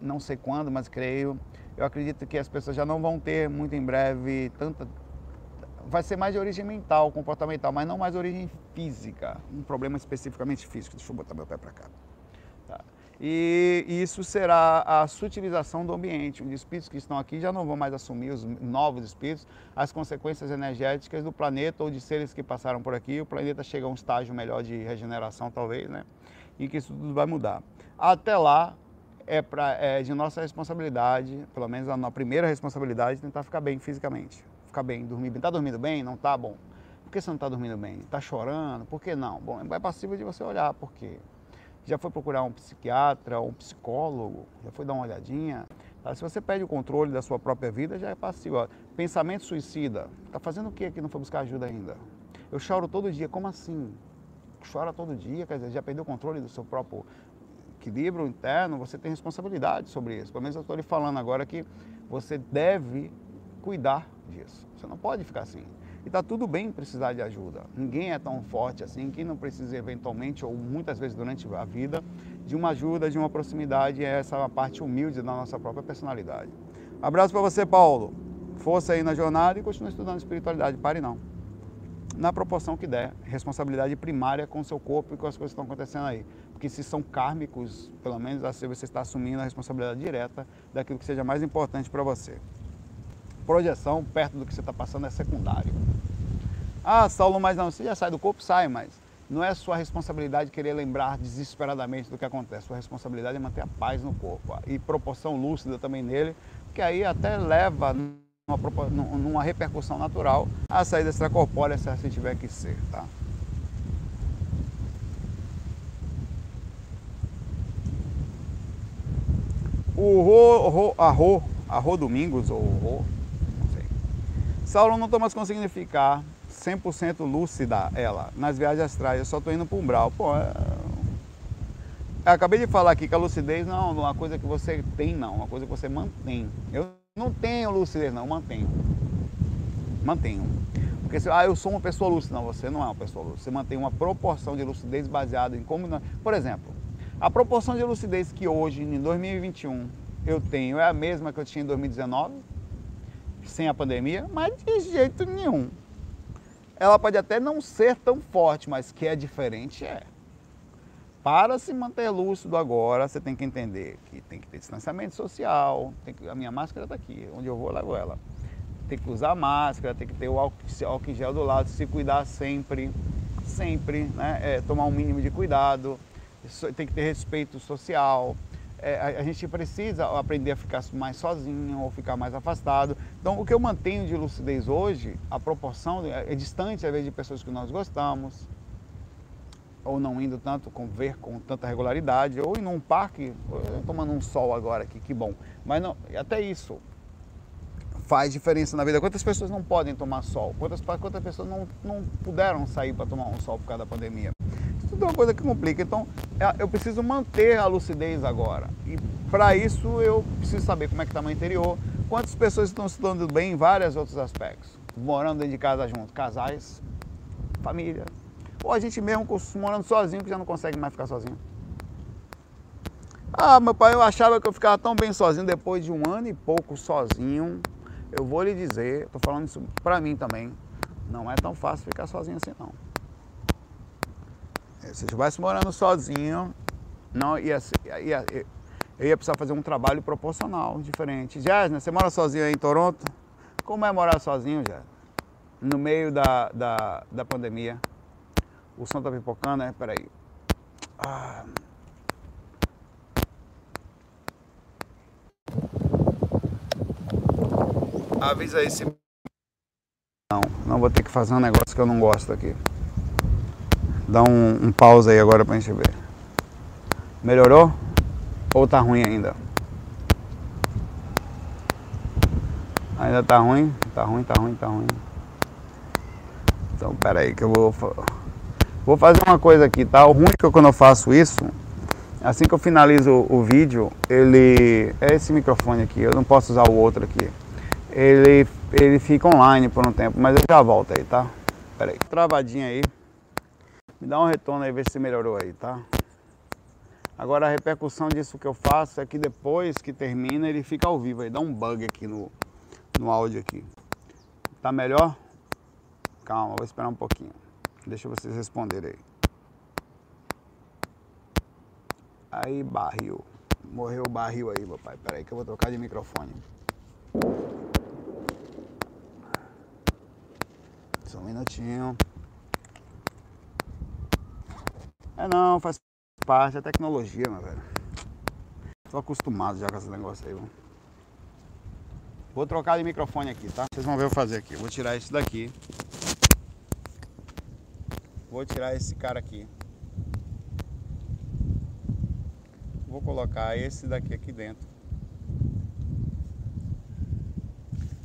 não sei quando, mas creio. Eu acredito que as pessoas já não vão ter muito em breve tanta. Vai ser mais de origem mental, comportamental, mas não mais de origem física. Um problema especificamente físico. Deixa eu botar meu pé para cá. E isso será a sutilização do ambiente. Os espíritos que estão aqui já não vão mais assumir, os novos espíritos, as consequências energéticas do planeta ou de seres que passaram por aqui. O planeta chega a um estágio melhor de regeneração, talvez, né? E que isso tudo vai mudar. Até lá, é, pra, é de nossa responsabilidade, pelo menos a, a primeira responsabilidade, tentar ficar bem fisicamente. Ficar bem, dormir bem. Está dormindo bem? Não está bom. Por que você não está dormindo bem? Está chorando? Por que não? Bom, é passível de você olhar por quê já foi procurar um psiquiatra, um psicólogo, já foi dar uma olhadinha. Tá? Se você perde o controle da sua própria vida, já é passivo. Pensamento suicida, está fazendo o que que não foi buscar ajuda ainda? Eu choro todo dia, como assim? Chora todo dia, quer dizer, já perdeu o controle do seu próprio equilíbrio interno, você tem responsabilidade sobre isso. Pelo menos eu estou lhe falando agora que você deve cuidar disso. Você não pode ficar assim. E está tudo bem precisar de ajuda. Ninguém é tão forte assim que não precisa eventualmente, ou muitas vezes durante a vida, de uma ajuda, de uma proximidade. É essa parte humilde da nossa própria personalidade. Abraço para você, Paulo. Força aí na jornada e continue estudando espiritualidade. Pare não. Na proporção que der. Responsabilidade primária com o seu corpo e com as coisas que estão acontecendo aí. Porque se são kármicos, pelo menos assim você está assumindo a responsabilidade direta daquilo que seja mais importante para você projeção perto do que você está passando é secundário. Ah, Saulo, mas não, você já sai do corpo, sai, mas não é sua responsabilidade querer lembrar desesperadamente do que acontece. Sua responsabilidade é manter a paz no corpo e proporção lúcida também nele, que aí até leva numa, numa repercussão natural a saída extracorpórea se assim tiver que ser, tá? O Rô, Rô, Arro, Arro Domingos, ou Rô, Saulo não estou mais conseguindo ficar 100% lúcida ela nas viagens astrais, eu só estou indo para o umbral. Pô, é... acabei de falar aqui que a lucidez não é uma coisa que você tem, não, uma coisa que você mantém. Eu não tenho lucidez, não, mantenho. Mantenho. Porque se ah, eu sou uma pessoa lúcida, não, você não é uma pessoa lúcida. Você mantém uma proporção de lucidez baseada em como. Por exemplo, a proporção de lucidez que hoje, em 2021, eu tenho é a mesma que eu tinha em 2019 sem a pandemia, mas de jeito nenhum. Ela pode até não ser tão forte, mas que é diferente é. Para se manter lúcido agora, você tem que entender que tem que ter distanciamento social, que, a minha máscara está aqui, onde eu vou eu levo ela. Tem que usar máscara, tem que ter o álcool, álcool em gel do lado, se cuidar sempre, sempre, né? É, tomar um mínimo de cuidado, tem que ter respeito social, é, a, a, gente precisa aprender a ficar mais sozinho ou ficar mais afastado. Então, o que eu mantenho de lucidez hoje, a proporção é, é distante, às vezes, de pessoas que nós gostamos, ou não indo tanto com ver com tanta regularidade, ou ir num parque, tomando um sol agora aqui, que bom. Mas não, até isso faz diferença na vida. Quantas pessoas não podem tomar sol? Quantas, quantas pessoas não, não puderam sair para tomar um sol por causa da pandemia? Tudo é uma coisa que complica. Então, é, eu preciso manter a lucidez agora. E para isso eu preciso saber como é que está meu interior, quantas pessoas estão se dando bem em vários outros aspectos. Morando dentro de casa junto, casais, família, ou a gente mesmo morando sozinho que já não consegue mais ficar sozinho. Ah, meu pai, eu achava que eu ficava tão bem sozinho depois de um ano e pouco sozinho. Eu vou lhe dizer, estou falando isso para mim também, não é tão fácil ficar sozinho assim não. É, se eu estivesse morando sozinho, não ia, ia, eu ia precisar fazer um trabalho proporcional, diferente. Jéssica, você mora sozinho aí em Toronto? Como é morar sozinho, Jéssica? No meio da, da, da pandemia. O som tá pipocando, né? Peraí. Ah. Avisa aí se. Não, não vou ter que fazer um negócio que eu não gosto aqui. Dá um, um pausa aí agora pra gente ver. Melhorou? Ou tá ruim ainda? Ainda tá ruim? Tá ruim, tá ruim, tá ruim. Então, pera aí que eu vou Vou fazer uma coisa aqui, tá? O ruim é que quando eu faço isso, assim que eu finalizo o vídeo, ele... É esse microfone aqui, eu não posso usar o outro aqui. Ele, ele fica online por um tempo, mas eu já volto aí, tá? Pera aí. Travadinha aí. Me dá um retorno aí, ver se melhorou aí, tá? Agora a repercussão disso que eu faço é que depois que termina ele fica ao vivo aí, dá um bug aqui no, no áudio aqui. Tá melhor? Calma, vou esperar um pouquinho. Deixa vocês responderem aí. Aí, barril. Morreu o barril aí, papai. Peraí que eu vou trocar de microfone. Só um minutinho. É não, faz parte da tecnologia, meu velho. Tô acostumado já com esse negócio aí, mano. Vou trocar de microfone aqui, tá? Vocês vão ver eu fazer aqui. Vou tirar isso daqui. Vou tirar esse cara aqui. Vou colocar esse daqui aqui dentro.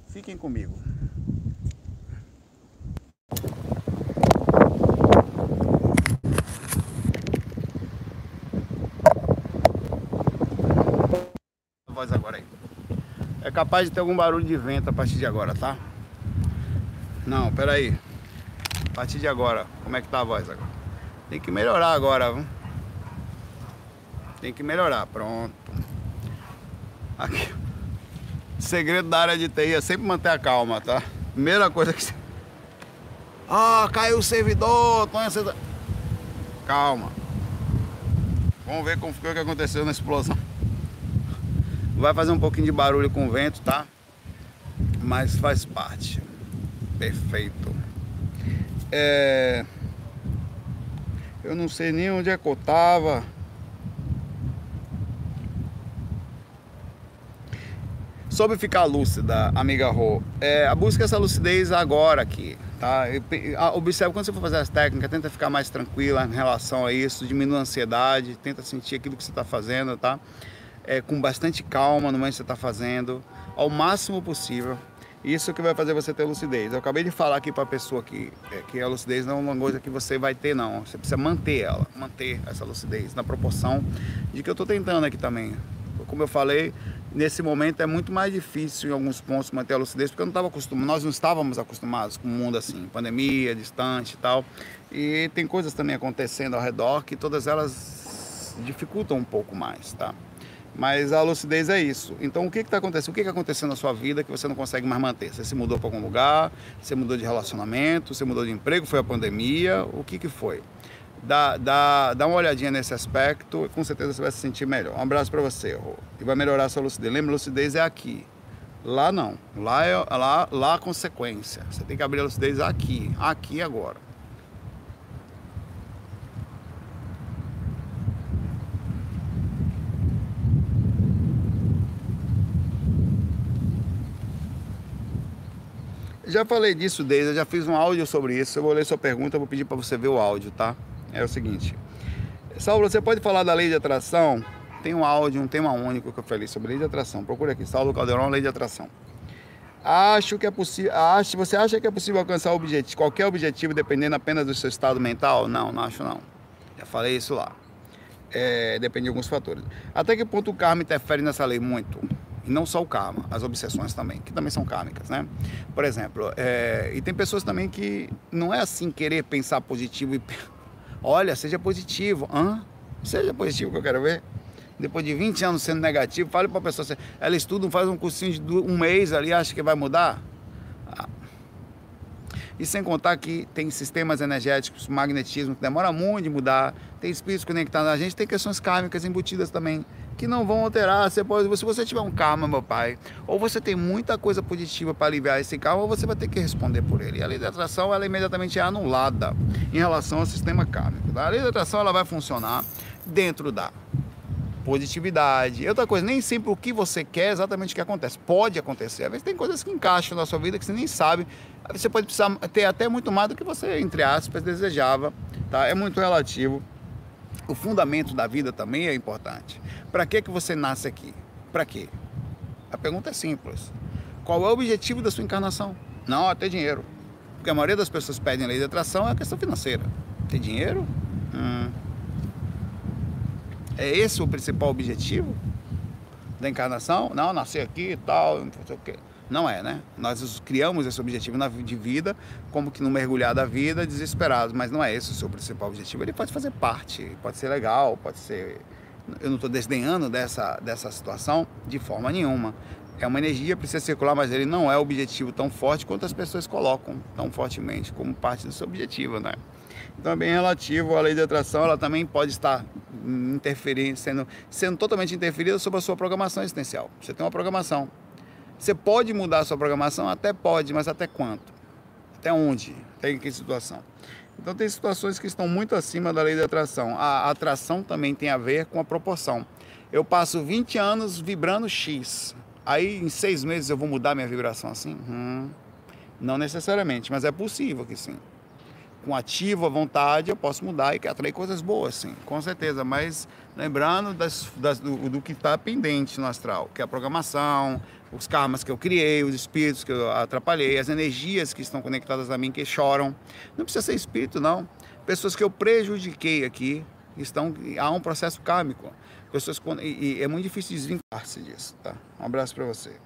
Fiquem comigo. Voz agora aí. É capaz de ter algum barulho de vento a partir de agora, tá? Não, peraí. aí. A partir de agora, como é que tá a voz agora? Tem que melhorar agora, viu? Tem que melhorar, pronto. Aqui. segredo da área de TI é sempre manter a calma, tá? Primeira coisa que. Ah, caiu o servidor, conhece... Calma. Vamos ver como foi o que aconteceu na explosão. Vai fazer um pouquinho de barulho com o vento, tá? Mas faz parte. Perfeito. É... Eu não sei nem onde é que eu tava. Sobre ficar lúcida, amiga Rô, é, busca essa lucidez agora aqui, tá? Observe quando você for fazer as técnicas, tenta ficar mais tranquila em relação a isso, diminua a ansiedade, tenta sentir aquilo que você está fazendo, tá? É, com bastante calma no momento que você está fazendo, ao máximo possível. Isso que vai fazer você ter lucidez. Eu acabei de falar aqui para a pessoa que, é, que a lucidez não é uma coisa que você vai ter, não. Você precisa manter ela, manter essa lucidez na proporção de que eu estou tentando aqui também. Como eu falei, nesse momento é muito mais difícil em alguns pontos manter a lucidez, porque eu não estava acostumado, nós não estávamos acostumados com o mundo assim, pandemia, distante e tal. E tem coisas também acontecendo ao redor que todas elas dificultam um pouco mais, tá? Mas a lucidez é isso. Então o que está acontecendo? O que, que aconteceu na sua vida que você não consegue mais manter? Você se mudou para algum lugar, você mudou de relacionamento, você mudou de emprego, foi a pandemia, o que, que foi? Dá, dá, dá uma olhadinha nesse aspecto e com certeza você vai se sentir melhor. Um abraço para você, Rô. E vai melhorar a sua lucidez. Lembra, lucidez é aqui. Lá não. Lá é lá, lá a consequência. Você tem que abrir a lucidez aqui, aqui agora. Já falei disso desde, eu já fiz um áudio sobre isso. Eu vou ler sua pergunta, vou pedir para você ver o áudio, tá? É o seguinte. Saulo, você pode falar da lei de atração? Tem um áudio, um tema único que eu falei sobre lei de atração. Procura aqui, Saulo Caldeirão, lei de atração. Acho que é possível. Acho, você acha que é possível alcançar objetivo, qualquer objetivo dependendo apenas do seu estado mental? Não, não acho não. Já falei isso lá. É, depende de alguns fatores. Até que ponto o karma interfere nessa lei? Muito. E não só o karma, as obsessões também, que também são kármicas, né? Por exemplo, é, e tem pessoas também que não é assim querer pensar positivo e. Olha, seja positivo. Hã? Seja positivo que eu quero ver. Depois de 20 anos sendo negativo, fale para a pessoa, ela estuda, faz um cursinho de um mês ali, acha que vai mudar? Ah. E sem contar que tem sistemas energéticos, magnetismo, que demora muito de mudar, tem espíritos conectados a gente, tem questões kármicas embutidas também que não vão alterar. Você pode, se você tiver um karma, meu pai, ou você tem muita coisa positiva para aliviar esse karma, ou você vai ter que responder por ele. E a lei da atração ela imediatamente é anulada em relação ao sistema kármico. Tá? A lei da atração ela vai funcionar dentro da positividade. Outra coisa, nem sempre o que você quer é exatamente o que acontece. Pode acontecer. Às vezes tem coisas que encaixam na sua vida que você nem sabe. Você pode precisar ter até muito mais do que você, entre aspas, desejava. Tá? É muito relativo. O fundamento da vida também é importante. Para que que você nasce aqui? Para quê? A pergunta é simples. Qual é o objetivo da sua encarnação? Não, é ter dinheiro. Porque a maioria das pessoas pedem lei de atração é a questão financeira. Ter dinheiro? Hum. É esse o principal objetivo da encarnação? Não, nascer aqui e tal, não sei o quê. Não é, né? Nós criamos esse objetivo de vida, como que não mergulhar da vida desesperados, mas não é esse o seu principal objetivo. Ele pode fazer parte, pode ser legal, pode ser. Eu não estou desdenhando dessa, dessa situação de forma nenhuma. É uma energia, precisa circular, mas ele não é objetivo tão forte quanto as pessoas colocam tão fortemente como parte do seu objetivo, né? Então é bem relativo à lei de atração, ela também pode estar interferindo, sendo, sendo totalmente interferida sobre a sua programação existencial. Você tem uma programação, você pode mudar a sua programação? Até pode, mas até quanto? Até onde? Até em que situação? Então tem situações que estão muito acima da lei da atração. A atração também tem a ver com a proporção. Eu passo 20 anos vibrando X. Aí em seis meses eu vou mudar minha vibração assim? Hum, não necessariamente, mas é possível que sim. Com ativo a vontade eu posso mudar e atrair coisas boas, sim, com certeza. Mas lembrando das, das, do, do que está pendente no astral, que é a programação, os karmas que eu criei, os espíritos que eu atrapalhei, as energias que estão conectadas a mim que choram. Não precisa ser espírito, não. Pessoas que eu prejudiquei aqui, estão há um processo kármico. Pessoas e, e é muito difícil desvincular-se disso, tá? Um abraço para você.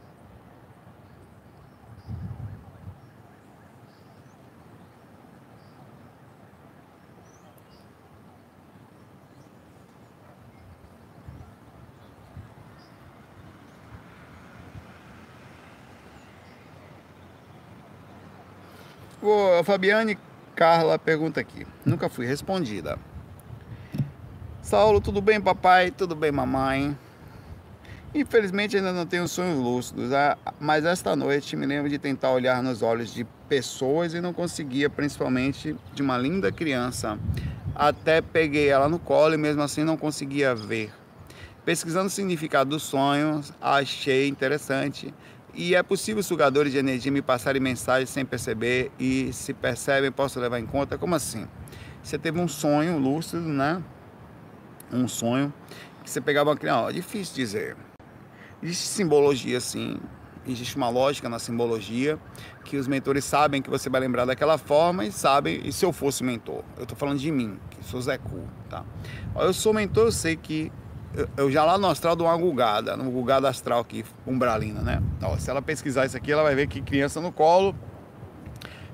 A Fabiane Carla pergunta aqui. Nunca fui respondida. Saulo, tudo bem, papai? Tudo bem, mamãe? Infelizmente ainda não tenho sonhos lúcidos, mas esta noite me lembro de tentar olhar nos olhos de pessoas e não conseguia, principalmente de uma linda criança. Até peguei ela no colo e mesmo assim não conseguia ver. Pesquisando o significado dos sonhos, achei interessante e é possível sugadores de energia me passarem mensagens sem perceber e se percebem, posso levar em conta? Como assim? Você teve um sonho lúcido, né? Um sonho que você pegava uma criança. É difícil dizer. Existe simbologia, sim. Existe uma lógica na simbologia que os mentores sabem que você vai lembrar daquela forma e sabem. E se eu fosse mentor? Eu estou falando de mim, que sou Zé Cu, tá? Eu sou mentor, eu sei que eu já lá no astral dou uma gulgada, no gulgado astral aqui, umbralina, né? Ó, se ela pesquisar isso aqui, ela vai ver que criança no colo,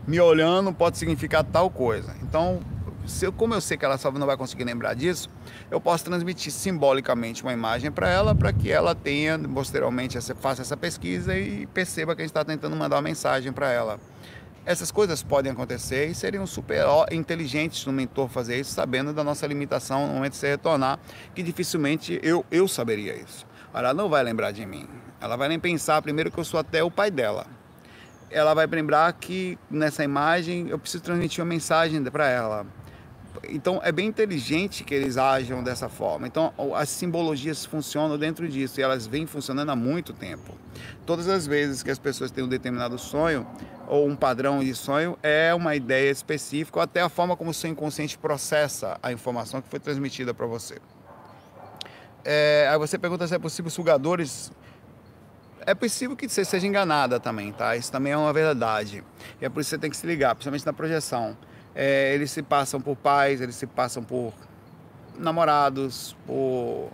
me olhando, pode significar tal coisa. Então, se eu, como eu sei que ela só não vai conseguir lembrar disso, eu posso transmitir simbolicamente uma imagem para ela, para que ela tenha, posteriormente, faça essa pesquisa e perceba que a gente está tentando mandar uma mensagem para ela. Essas coisas podem acontecer e seriam super inteligentes no mentor fazer isso, sabendo da nossa limitação no momento de você retornar, que dificilmente eu, eu saberia isso. Ela não vai lembrar de mim. Ela vai nem pensar primeiro que eu sou até o pai dela. Ela vai lembrar que nessa imagem eu preciso transmitir uma mensagem para ela. Então é bem inteligente que eles ajam dessa forma. Então as simbologias funcionam dentro disso e elas vêm funcionando há muito tempo. Todas as vezes que as pessoas têm um determinado sonho, ou um padrão de sonho é uma ideia específica ou até a forma como o seu inconsciente processa a informação que foi transmitida para você. É, aí você pergunta se é possível sugadores. É possível que você seja enganada também, tá? Isso também é uma verdade. E é por isso que você tem que se ligar, principalmente na projeção. É, eles se passam por pais, eles se passam por namorados, por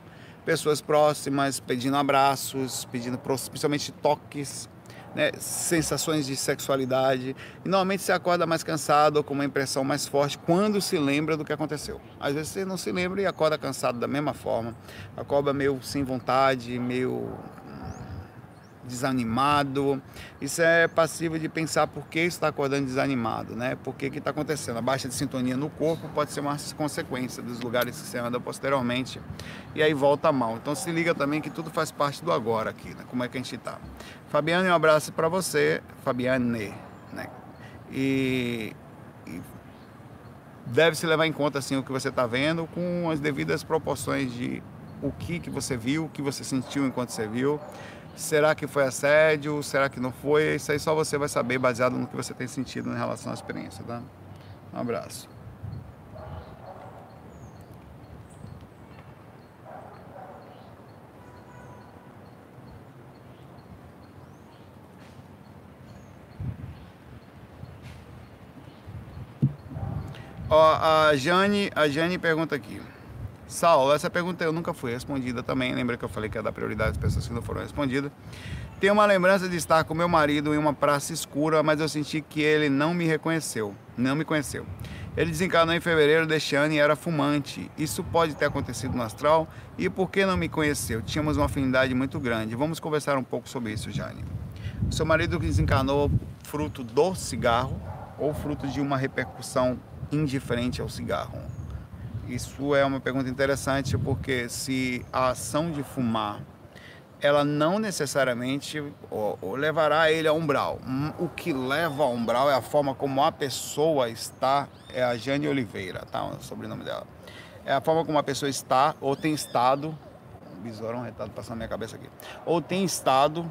pessoas próximas, pedindo abraços, pedindo principalmente toques né, sensações de sexualidade. E normalmente você acorda mais cansado ou com uma impressão mais forte quando se lembra do que aconteceu. Às vezes você não se lembra e acorda cansado da mesma forma, acorda meio sem vontade, meio desanimado. Isso é passivo de pensar por que está acordando desanimado, né? Por que está acontecendo? A baixa de sintonia no corpo pode ser uma consequência dos lugares que você anda posteriormente e aí volta mal. Então se liga também que tudo faz parte do agora aqui, né? Como é que a gente está. Fabiane, um abraço para você, Fabiane, né? E, e deve se levar em conta assim o que você está vendo com as devidas proporções de o que que você viu, o que você sentiu enquanto você viu Será que foi assédio? Será que não foi? Isso aí só você vai saber baseado no que você tem sentido em relação à experiência, tá? Um abraço. Ó, a Jane, a Jane pergunta aqui. Saulo, essa pergunta eu nunca fui respondida também. Lembra que eu falei que ia dar prioridade às pessoas que não foram respondidas. Tenho uma lembrança de estar com meu marido em uma praça escura, mas eu senti que ele não me reconheceu, não me conheceu. Ele desencarnou em fevereiro deste ano e era fumante. Isso pode ter acontecido no astral. E por que não me conheceu? Tínhamos uma afinidade muito grande. Vamos conversar um pouco sobre isso, Jane. Seu marido desencarnou fruto do cigarro ou fruto de uma repercussão indiferente ao cigarro? Isso é uma pergunta interessante porque se a ação de fumar ela não necessariamente levará ele a umbral. Hum, o que leva a umbral é a forma como a pessoa está, é a Jane Oliveira, tá? O sobrenome dela. É a forma como a pessoa está ou tem estado, um besourão retado passando na minha cabeça aqui, ou tem estado,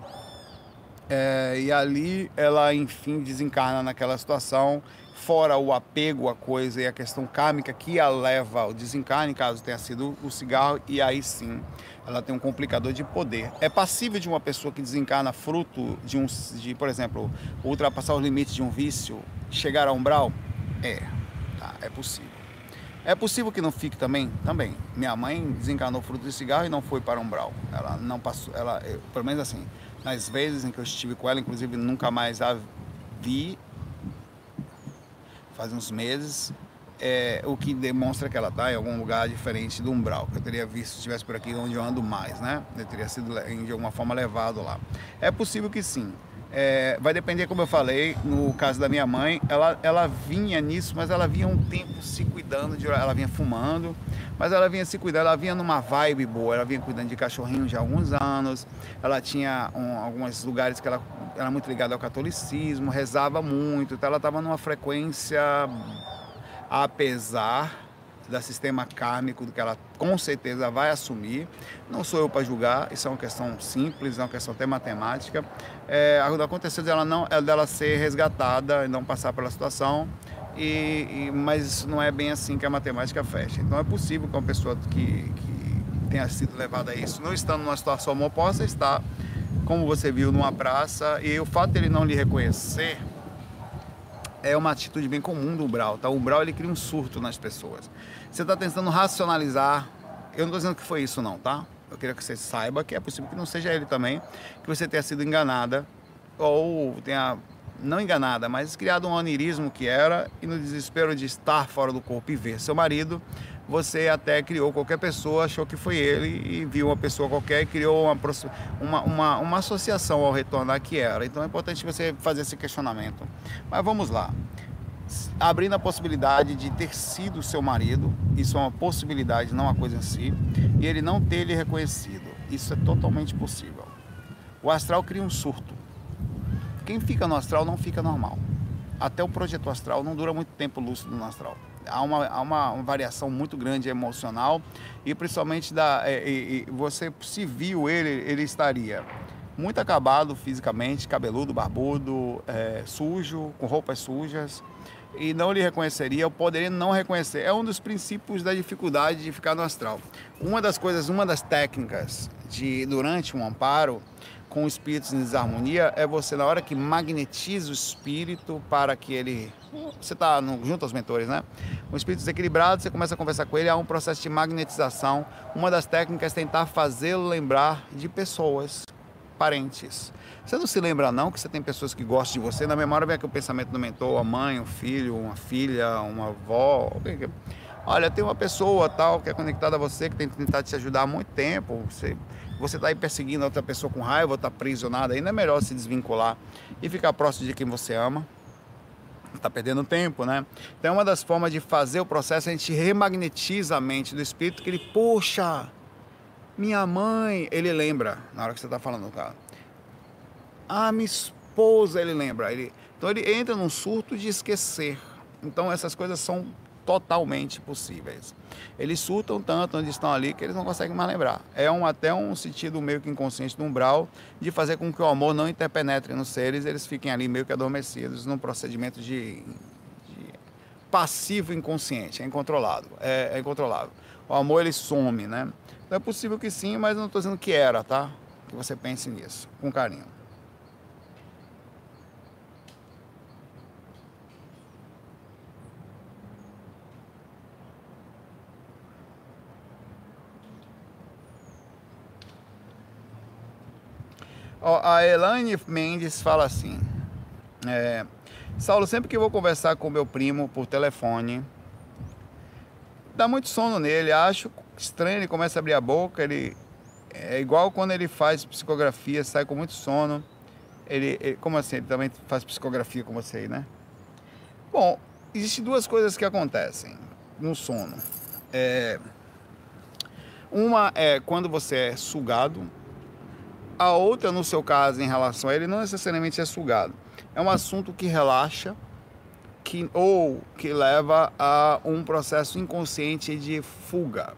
é, e ali ela enfim desencarna naquela situação fora o apego à coisa e a questão kármica que a leva ao desencarne, caso tenha sido o cigarro, e aí sim ela tem um complicador de poder. É passível de uma pessoa que desencarna fruto de um, de, por exemplo, ultrapassar os limites de um vício, chegar a umbral? É, tá, é possível. É possível que não fique também? Também. Minha mãe desencarnou fruto de cigarro e não foi para umbral. Ela não passou, ela, eu, pelo menos assim, nas vezes em que eu estive com ela, inclusive nunca mais a vi faz uns meses, é, o que demonstra que ela está em algum lugar diferente do umbral, que eu teria visto se estivesse por aqui onde eu ando mais, né? Eu teria sido de alguma forma levado lá. É possível que sim. É, vai depender, como eu falei, no caso da minha mãe, ela, ela vinha nisso, mas ela vinha um tempo se cuidando, de, ela vinha fumando, mas ela vinha se cuidando, ela vinha numa vibe boa, ela vinha cuidando de cachorrinho já há alguns anos, ela tinha um, alguns lugares que ela era muito ligada ao catolicismo, rezava muito, então ela estava numa frequência, apesar do sistema kármico que ela com certeza vai assumir. Não sou eu para julgar, isso é uma questão simples, é uma questão até matemática. É, aconteceu dela não é dela ser resgatada e não passar pela situação. E, e, mas não é bem assim que a matemática fecha. Então é possível que uma pessoa que, que tenha sido levada a isso, não estando numa situação boa, possa estar, como você viu, numa praça, e o fato dele não lhe reconhecer é uma atitude bem comum do umbral, tá? O umbral ele cria um surto nas pessoas. Você está tentando racionalizar. Eu não estou dizendo que foi isso, não, tá? Eu queria que você saiba que é possível que não seja ele também, que você tenha sido enganada ou tenha não enganada, mas criado um onirismo que era e no desespero de estar fora do corpo e ver seu marido, você até criou qualquer pessoa, achou que foi ele e viu uma pessoa qualquer e criou uma, uma, uma, uma associação ao retornar que era. Então é importante você fazer esse questionamento. Mas vamos lá. Abrindo a possibilidade de ter sido seu marido, isso é uma possibilidade, não uma coisa em si, e ele não ter lhe reconhecido. Isso é totalmente possível. O astral cria um surto. Quem fica no astral não fica normal. Até o projeto astral não dura muito tempo lúcido no astral há uma, há uma, variação muito grande emocional e principalmente da, é, e, e você se viu ele, ele estaria muito acabado fisicamente, cabeludo, barbudo, é, sujo, com roupas sujas, e não lhe reconheceria, ou poderia não reconhecer. É um dos princípios da dificuldade de ficar no astral. Uma das coisas, uma das técnicas de durante um amparo com espíritos em desarmonia é você na hora que magnetiza o espírito para que ele você está junto aos mentores, né? Um espírito desequilibrado, você começa a conversar com ele, há um processo de magnetização. Uma das técnicas é tentar fazê-lo lembrar de pessoas, parentes. Você não se lembra não que você tem pessoas que gostam de você, na memória vem aqui o pensamento do mentor, a mãe, um filho, uma filha, uma avó, olha, tem uma pessoa tal que é conectada a você, que tem tentado te ajudar há muito tempo, você você está aí perseguindo outra pessoa com raiva, está aprisionado, ainda é melhor se desvincular e ficar próximo de quem você ama. Está perdendo tempo, né? Então, uma das formas de fazer o processo, a gente remagnetiza a mente do espírito, que ele, poxa, minha mãe, ele lembra, na hora que você está falando, cara. Ah, minha esposa, ele lembra. Ele, então, ele entra num surto de esquecer. Então, essas coisas são totalmente possíveis. Eles surtam tanto onde estão ali que eles não conseguem mais lembrar. É um, até um sentido meio que inconsciente do umbral de fazer com que o amor não interpenetre nos seres, eles fiquem ali meio que adormecidos num procedimento de, de passivo inconsciente, é incontrolado, é, é incontrolável. O amor ele some, né? Então é possível que sim, mas não estou dizendo que era, tá? Que você pense nisso, com carinho. A Elaine Mendes fala assim: é, Saulo, sempre que vou conversar com meu primo por telefone, dá muito sono nele. Acho estranho, ele começa a abrir a boca. Ele é igual quando ele faz psicografia, sai com muito sono. Ele, ele como assim? Ele também faz psicografia com você né? Bom, existem duas coisas que acontecem no sono. É, uma é quando você é sugado a outra, no seu caso, em relação a ele, não necessariamente é sugado. É um assunto que relaxa que, ou que leva a um processo inconsciente de fuga.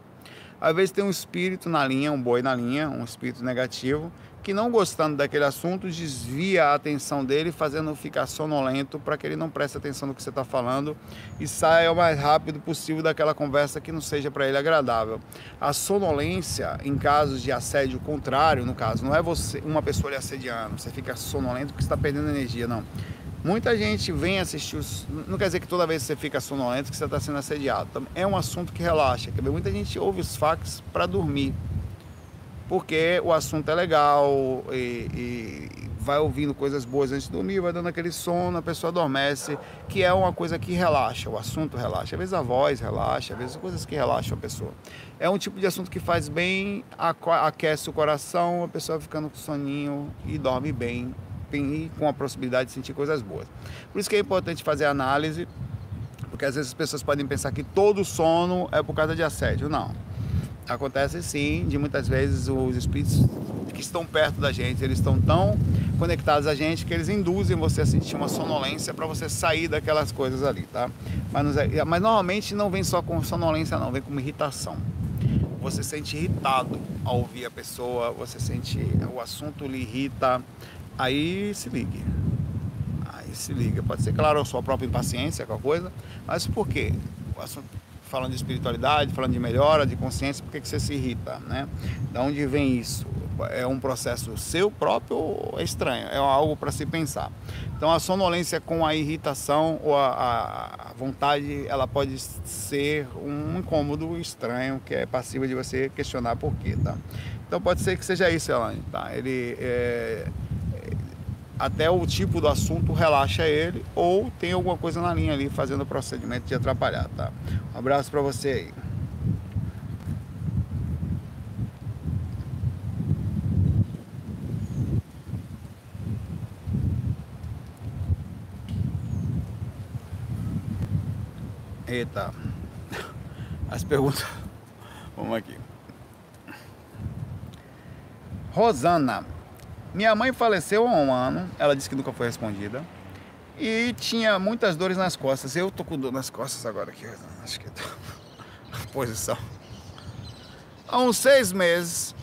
Às vezes tem um espírito na linha, um boi na linha, um espírito negativo, que não gostando daquele assunto desvia a atenção dele, fazendo ficar sonolento para que ele não preste atenção no que você está falando e saia o mais rápido possível daquela conversa que não seja para ele agradável. A sonolência, em casos de assédio contrário, no caso, não é você uma pessoa lhe assediando, você fica sonolento porque está perdendo energia, não. Muita gente vem assistir os. Não quer dizer que toda vez você fica sonolento que você está sendo assediado. É um assunto que relaxa. Muita gente ouve os fax para dormir porque o assunto é legal e, e, vai ouvindo coisas boas antes de dormir, vai dando aquele sono, a pessoa adormece, que é uma coisa que relaxa, o assunto relaxa. Às vezes a voz relaxa, às vezes coisas que relaxam a pessoa. É um tipo de assunto que faz bem, aquece o coração, a pessoa ficando com soninho e dorme bem, e com a possibilidade de sentir coisas boas. Por isso que é importante fazer análise, porque às vezes as pessoas podem pensar que todo sono é por causa de assédio. Não Acontece sim, de muitas vezes os espíritos que estão perto da gente, eles estão tão conectados a gente que eles induzem você a sentir uma sonolência para você sair daquelas coisas ali, tá? Mas, é, mas normalmente não vem só com sonolência não, vem com irritação. Você sente irritado ao ouvir a pessoa, você sente o assunto lhe irrita, aí se ligue. Aí se liga. Pode ser, claro, a sua própria impaciência, qualquer coisa, mas por quê? O assunto falando de espiritualidade, falando de melhora, de consciência, por que, que você se irrita, né? Da onde vem isso? É um processo seu próprio ou é estranho? É algo para se pensar. Então a sonolência com a irritação ou a, a, vontade, ela pode ser um incômodo estranho que é passível de você questionar por quê, tá? Então pode ser que seja isso, Elaine, tá? Ele é, até o tipo do assunto relaxa ele ou tem alguma coisa na linha ali fazendo o procedimento de atrapalhar, tá? Um abraço para você aí. Eita. As perguntas. Vamos aqui. Rosana. Minha mãe faleceu há um ano, ela disse que nunca foi respondida. E tinha muitas dores nas costas. Eu tô com dor nas costas agora aqui. Acho que tô... posição. Há uns seis meses,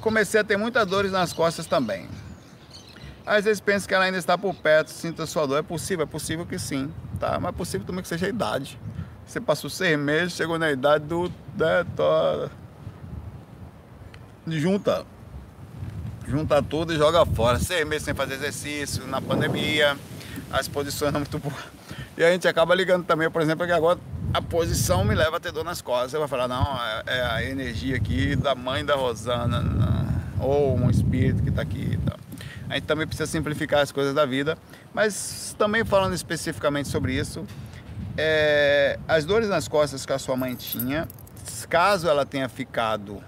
comecei a ter muitas dores nas costas também. Às vezes penso que ela ainda está por perto, sinta sua dor. É possível, é possível que sim, tá? Mas é possível também que seja a idade. Você passou seis meses, chegou na idade do. Né, tô... Junta. Junta tudo e joga fora. Seis meses sem fazer exercício, na pandemia, as posições não muito boas. E a gente acaba ligando também, por exemplo, que agora a posição me leva a ter dor nas costas. Você vai falar, não, é, é a energia aqui da mãe da Rosana, não. ou um espírito que está aqui e tal a gente também precisa simplificar as coisas da vida. Mas também falando especificamente sobre isso, é, as dores nas costas que a sua mãe tinha, caso ela tenha ficado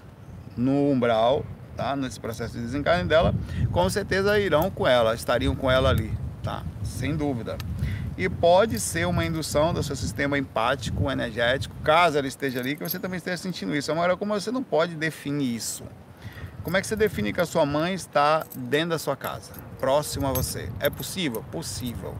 no umbral, tá? Nesse processo de desencarne dela, com certeza irão com ela, estariam com ela ali, tá? Sem dúvida. E pode ser uma indução do seu sistema empático, energético, caso ela esteja ali, que você também esteja sentindo isso. Agora, como você não pode definir isso, como é que você define que a sua mãe está dentro da sua casa, próximo a você? É possível? Possível.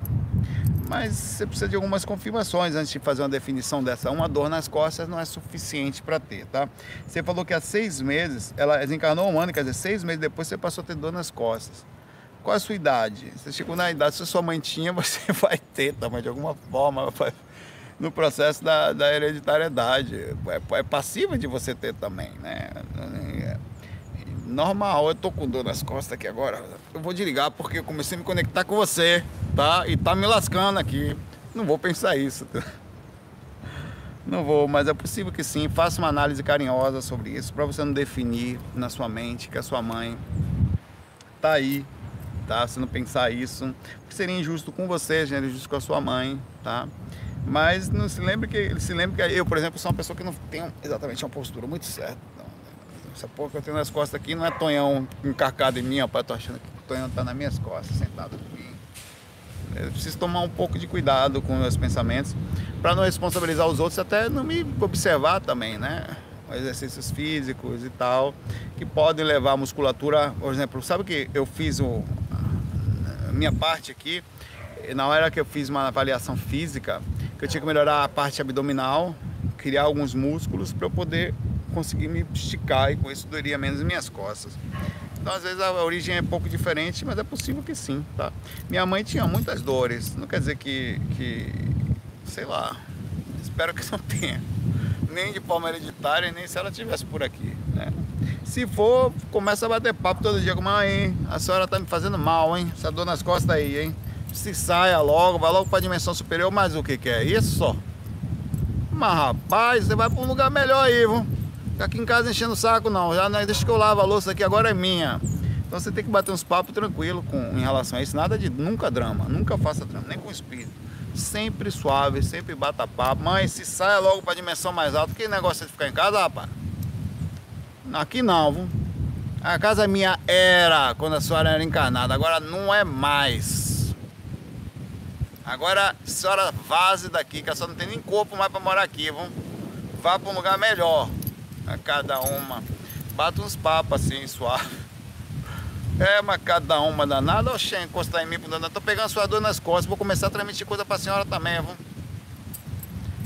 Mas você precisa de algumas confirmações antes de fazer uma definição dessa. Uma dor nas costas não é suficiente para ter, tá? Você falou que há seis meses ela desencarnou um ano, quer dizer, seis meses depois você passou a ter dor nas costas. Qual a sua idade? Você chegou na idade, se sua mãe tinha, você vai ter também, de alguma forma, no processo da, da hereditariedade. É, é passiva de você ter também, né? Normal, eu tô com dor nas costas aqui agora. Eu vou desligar porque eu comecei a me conectar com você, tá? E tá me lascando aqui. Não vou pensar isso. Tá? Não vou, mas é possível que sim. Faça uma análise carinhosa sobre isso, para você não definir na sua mente que a sua mãe tá aí, tá? Você não pensar isso, seria injusto com você, seria injusto com a sua mãe, tá? Mas não se lembre que se lembre que eu, por exemplo, sou uma pessoa que não tem exatamente uma postura muito certa. Essa porra que eu tenho nas costas aqui não é Tonhão encarcado em mim, rapaz. Tô achando que o Tonhão tá nas minhas costas, sentado aqui. Eu preciso tomar um pouco de cuidado com meus pensamentos para não responsabilizar os outros, até não me observar também, né? Exercícios físicos e tal, que podem levar a musculatura, por exemplo, sabe que eu fiz o, a minha parte aqui, na hora que eu fiz uma avaliação física, que eu tinha que melhorar a parte abdominal, criar alguns músculos para eu poder conseguir me esticar e com isso doeria menos minhas costas. Então, às vezes, a origem é um pouco diferente, mas é possível que sim, tá? Minha mãe tinha muitas dores, não quer dizer que, que sei lá, espero que não tenha, nem de forma hereditária, nem se ela tivesse por aqui, né? Se for, começa a bater papo todo dia com mãe, a senhora tá me fazendo mal, hein? Essa dor nas costas aí, hein? Se saia logo, vai logo para a dimensão superior, mas o que que é isso só? Mas rapaz, você vai para um lugar melhor aí, viu? Ficar aqui em casa enchendo o saco não, já não, deixa que eu lavo a louça aqui, agora é minha. Então você tem que bater uns papos tranquilo com, em relação a isso, nada de nunca drama, nunca faça drama, nem com espírito. Sempre suave, sempre bata papo. Mãe, se saia logo para dimensão mais alta, que negócio é de ficar em casa, rapaz? Aqui não, viu? A casa minha era quando a senhora era encarnada, agora não é mais. Agora a senhora vaze daqui, que a senhora não tem nem corpo mais para morar aqui, viu? Vá para um lugar melhor a cada uma. Bata uns papos assim, suave. É, mas cada uma danada, oxe, encostar em mim, danado. tô pegando sua dor nas costas, vou começar a transmitir coisa pra senhora também, viu?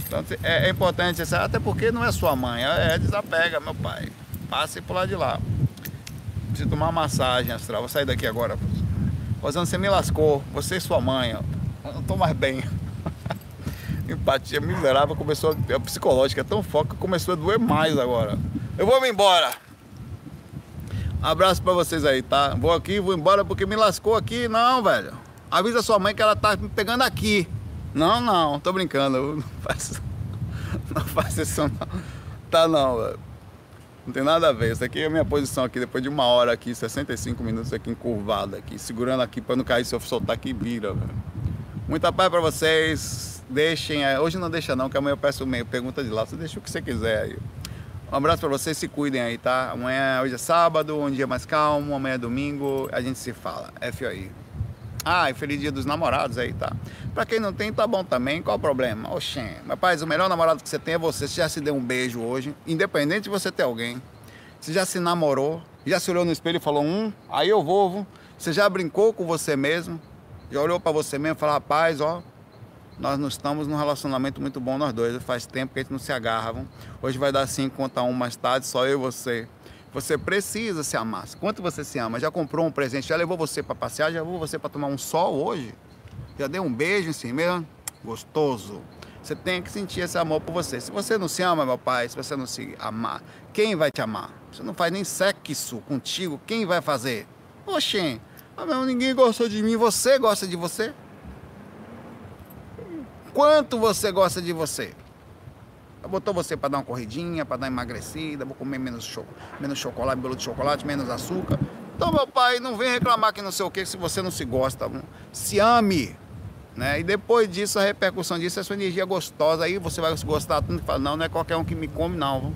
Então é, é importante, até porque não é sua mãe, é, é desapega, meu pai. Passe por lá de lá. Preciso tomar uma massagem astral, vou sair daqui agora. Rosana, você me lascou, você e sua mãe, ó. Eu não tô mais bem empatia miserável começou a, a psicológica é tão que começou a doer mais agora. Eu vou me embora. Abraço pra vocês aí, tá? Vou aqui, vou embora porque me lascou aqui. Não, velho. Avisa sua mãe que ela tá me pegando aqui. Não, não, tô brincando. Não faz, não faz isso não. Tá não, velho. Não tem nada a ver. Isso aqui é a minha posição aqui, depois de uma hora aqui, 65 minutos aqui encurvado aqui, segurando aqui para não cair se eu soltar aqui vira, velho. Muita paz para vocês deixem, hoje não deixa não, que amanhã eu peço meio pergunta de lá, você deixa o que você quiser aí. Um abraço para vocês, se cuidem aí, tá? Amanhã, hoje é sábado, um dia mais calmo, amanhã é domingo, a gente se fala. FOI. Ah, e feliz dia dos namorados aí, tá? Pra quem não tem, tá bom também, qual o problema? Oxê, pai, o melhor namorado que você tem é você. Você já se deu um beijo hoje, independente de você ter alguém. Você já se namorou, já se olhou no espelho e falou, hum, aí eu vou. Você já brincou com você mesmo, já olhou para você mesmo e falou, rapaz, ó, nós não estamos num relacionamento muito bom nós dois. Faz tempo que a gente não se agarra. Hoje vai dar 5 contra 1 mais tarde, só eu e você. Você precisa se amar. Quanto você se ama? Já comprou um presente? Já levou você para passear? Já levou você para tomar um sol hoje? Já deu um beijo em si mesmo? Gostoso. Você tem que sentir esse amor por você. Se você não se ama, meu pai, se você não se amar, quem vai te amar? Você não faz nem sexo contigo, quem vai fazer? Oxê, ah, ninguém gostou de mim, você gosta de você? Quanto você gosta de você? Botou você para dar uma corridinha, para dar emagrecida, vou comer menos, cho menos chocolate, bolo de chocolate, menos açúcar. Então, meu pai, não vem reclamar que não sei o que, se você não se gosta. Se ame. Né? E depois disso, a repercussão disso é sua energia gostosa. Aí você vai gostar tanto que fala, não, não é qualquer um que me come, não.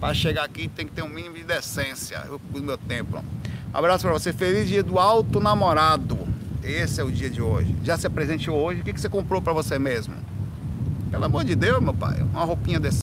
Para chegar aqui tem que ter um mínimo de decência. Eu cuido meu tempo. Abraço para você. Feliz dia do alto namorado. Esse é o dia de hoje. Já se apresentou hoje. O que, que você comprou para você mesmo? Pelo amor de Deus, meu pai. Uma roupinha desse.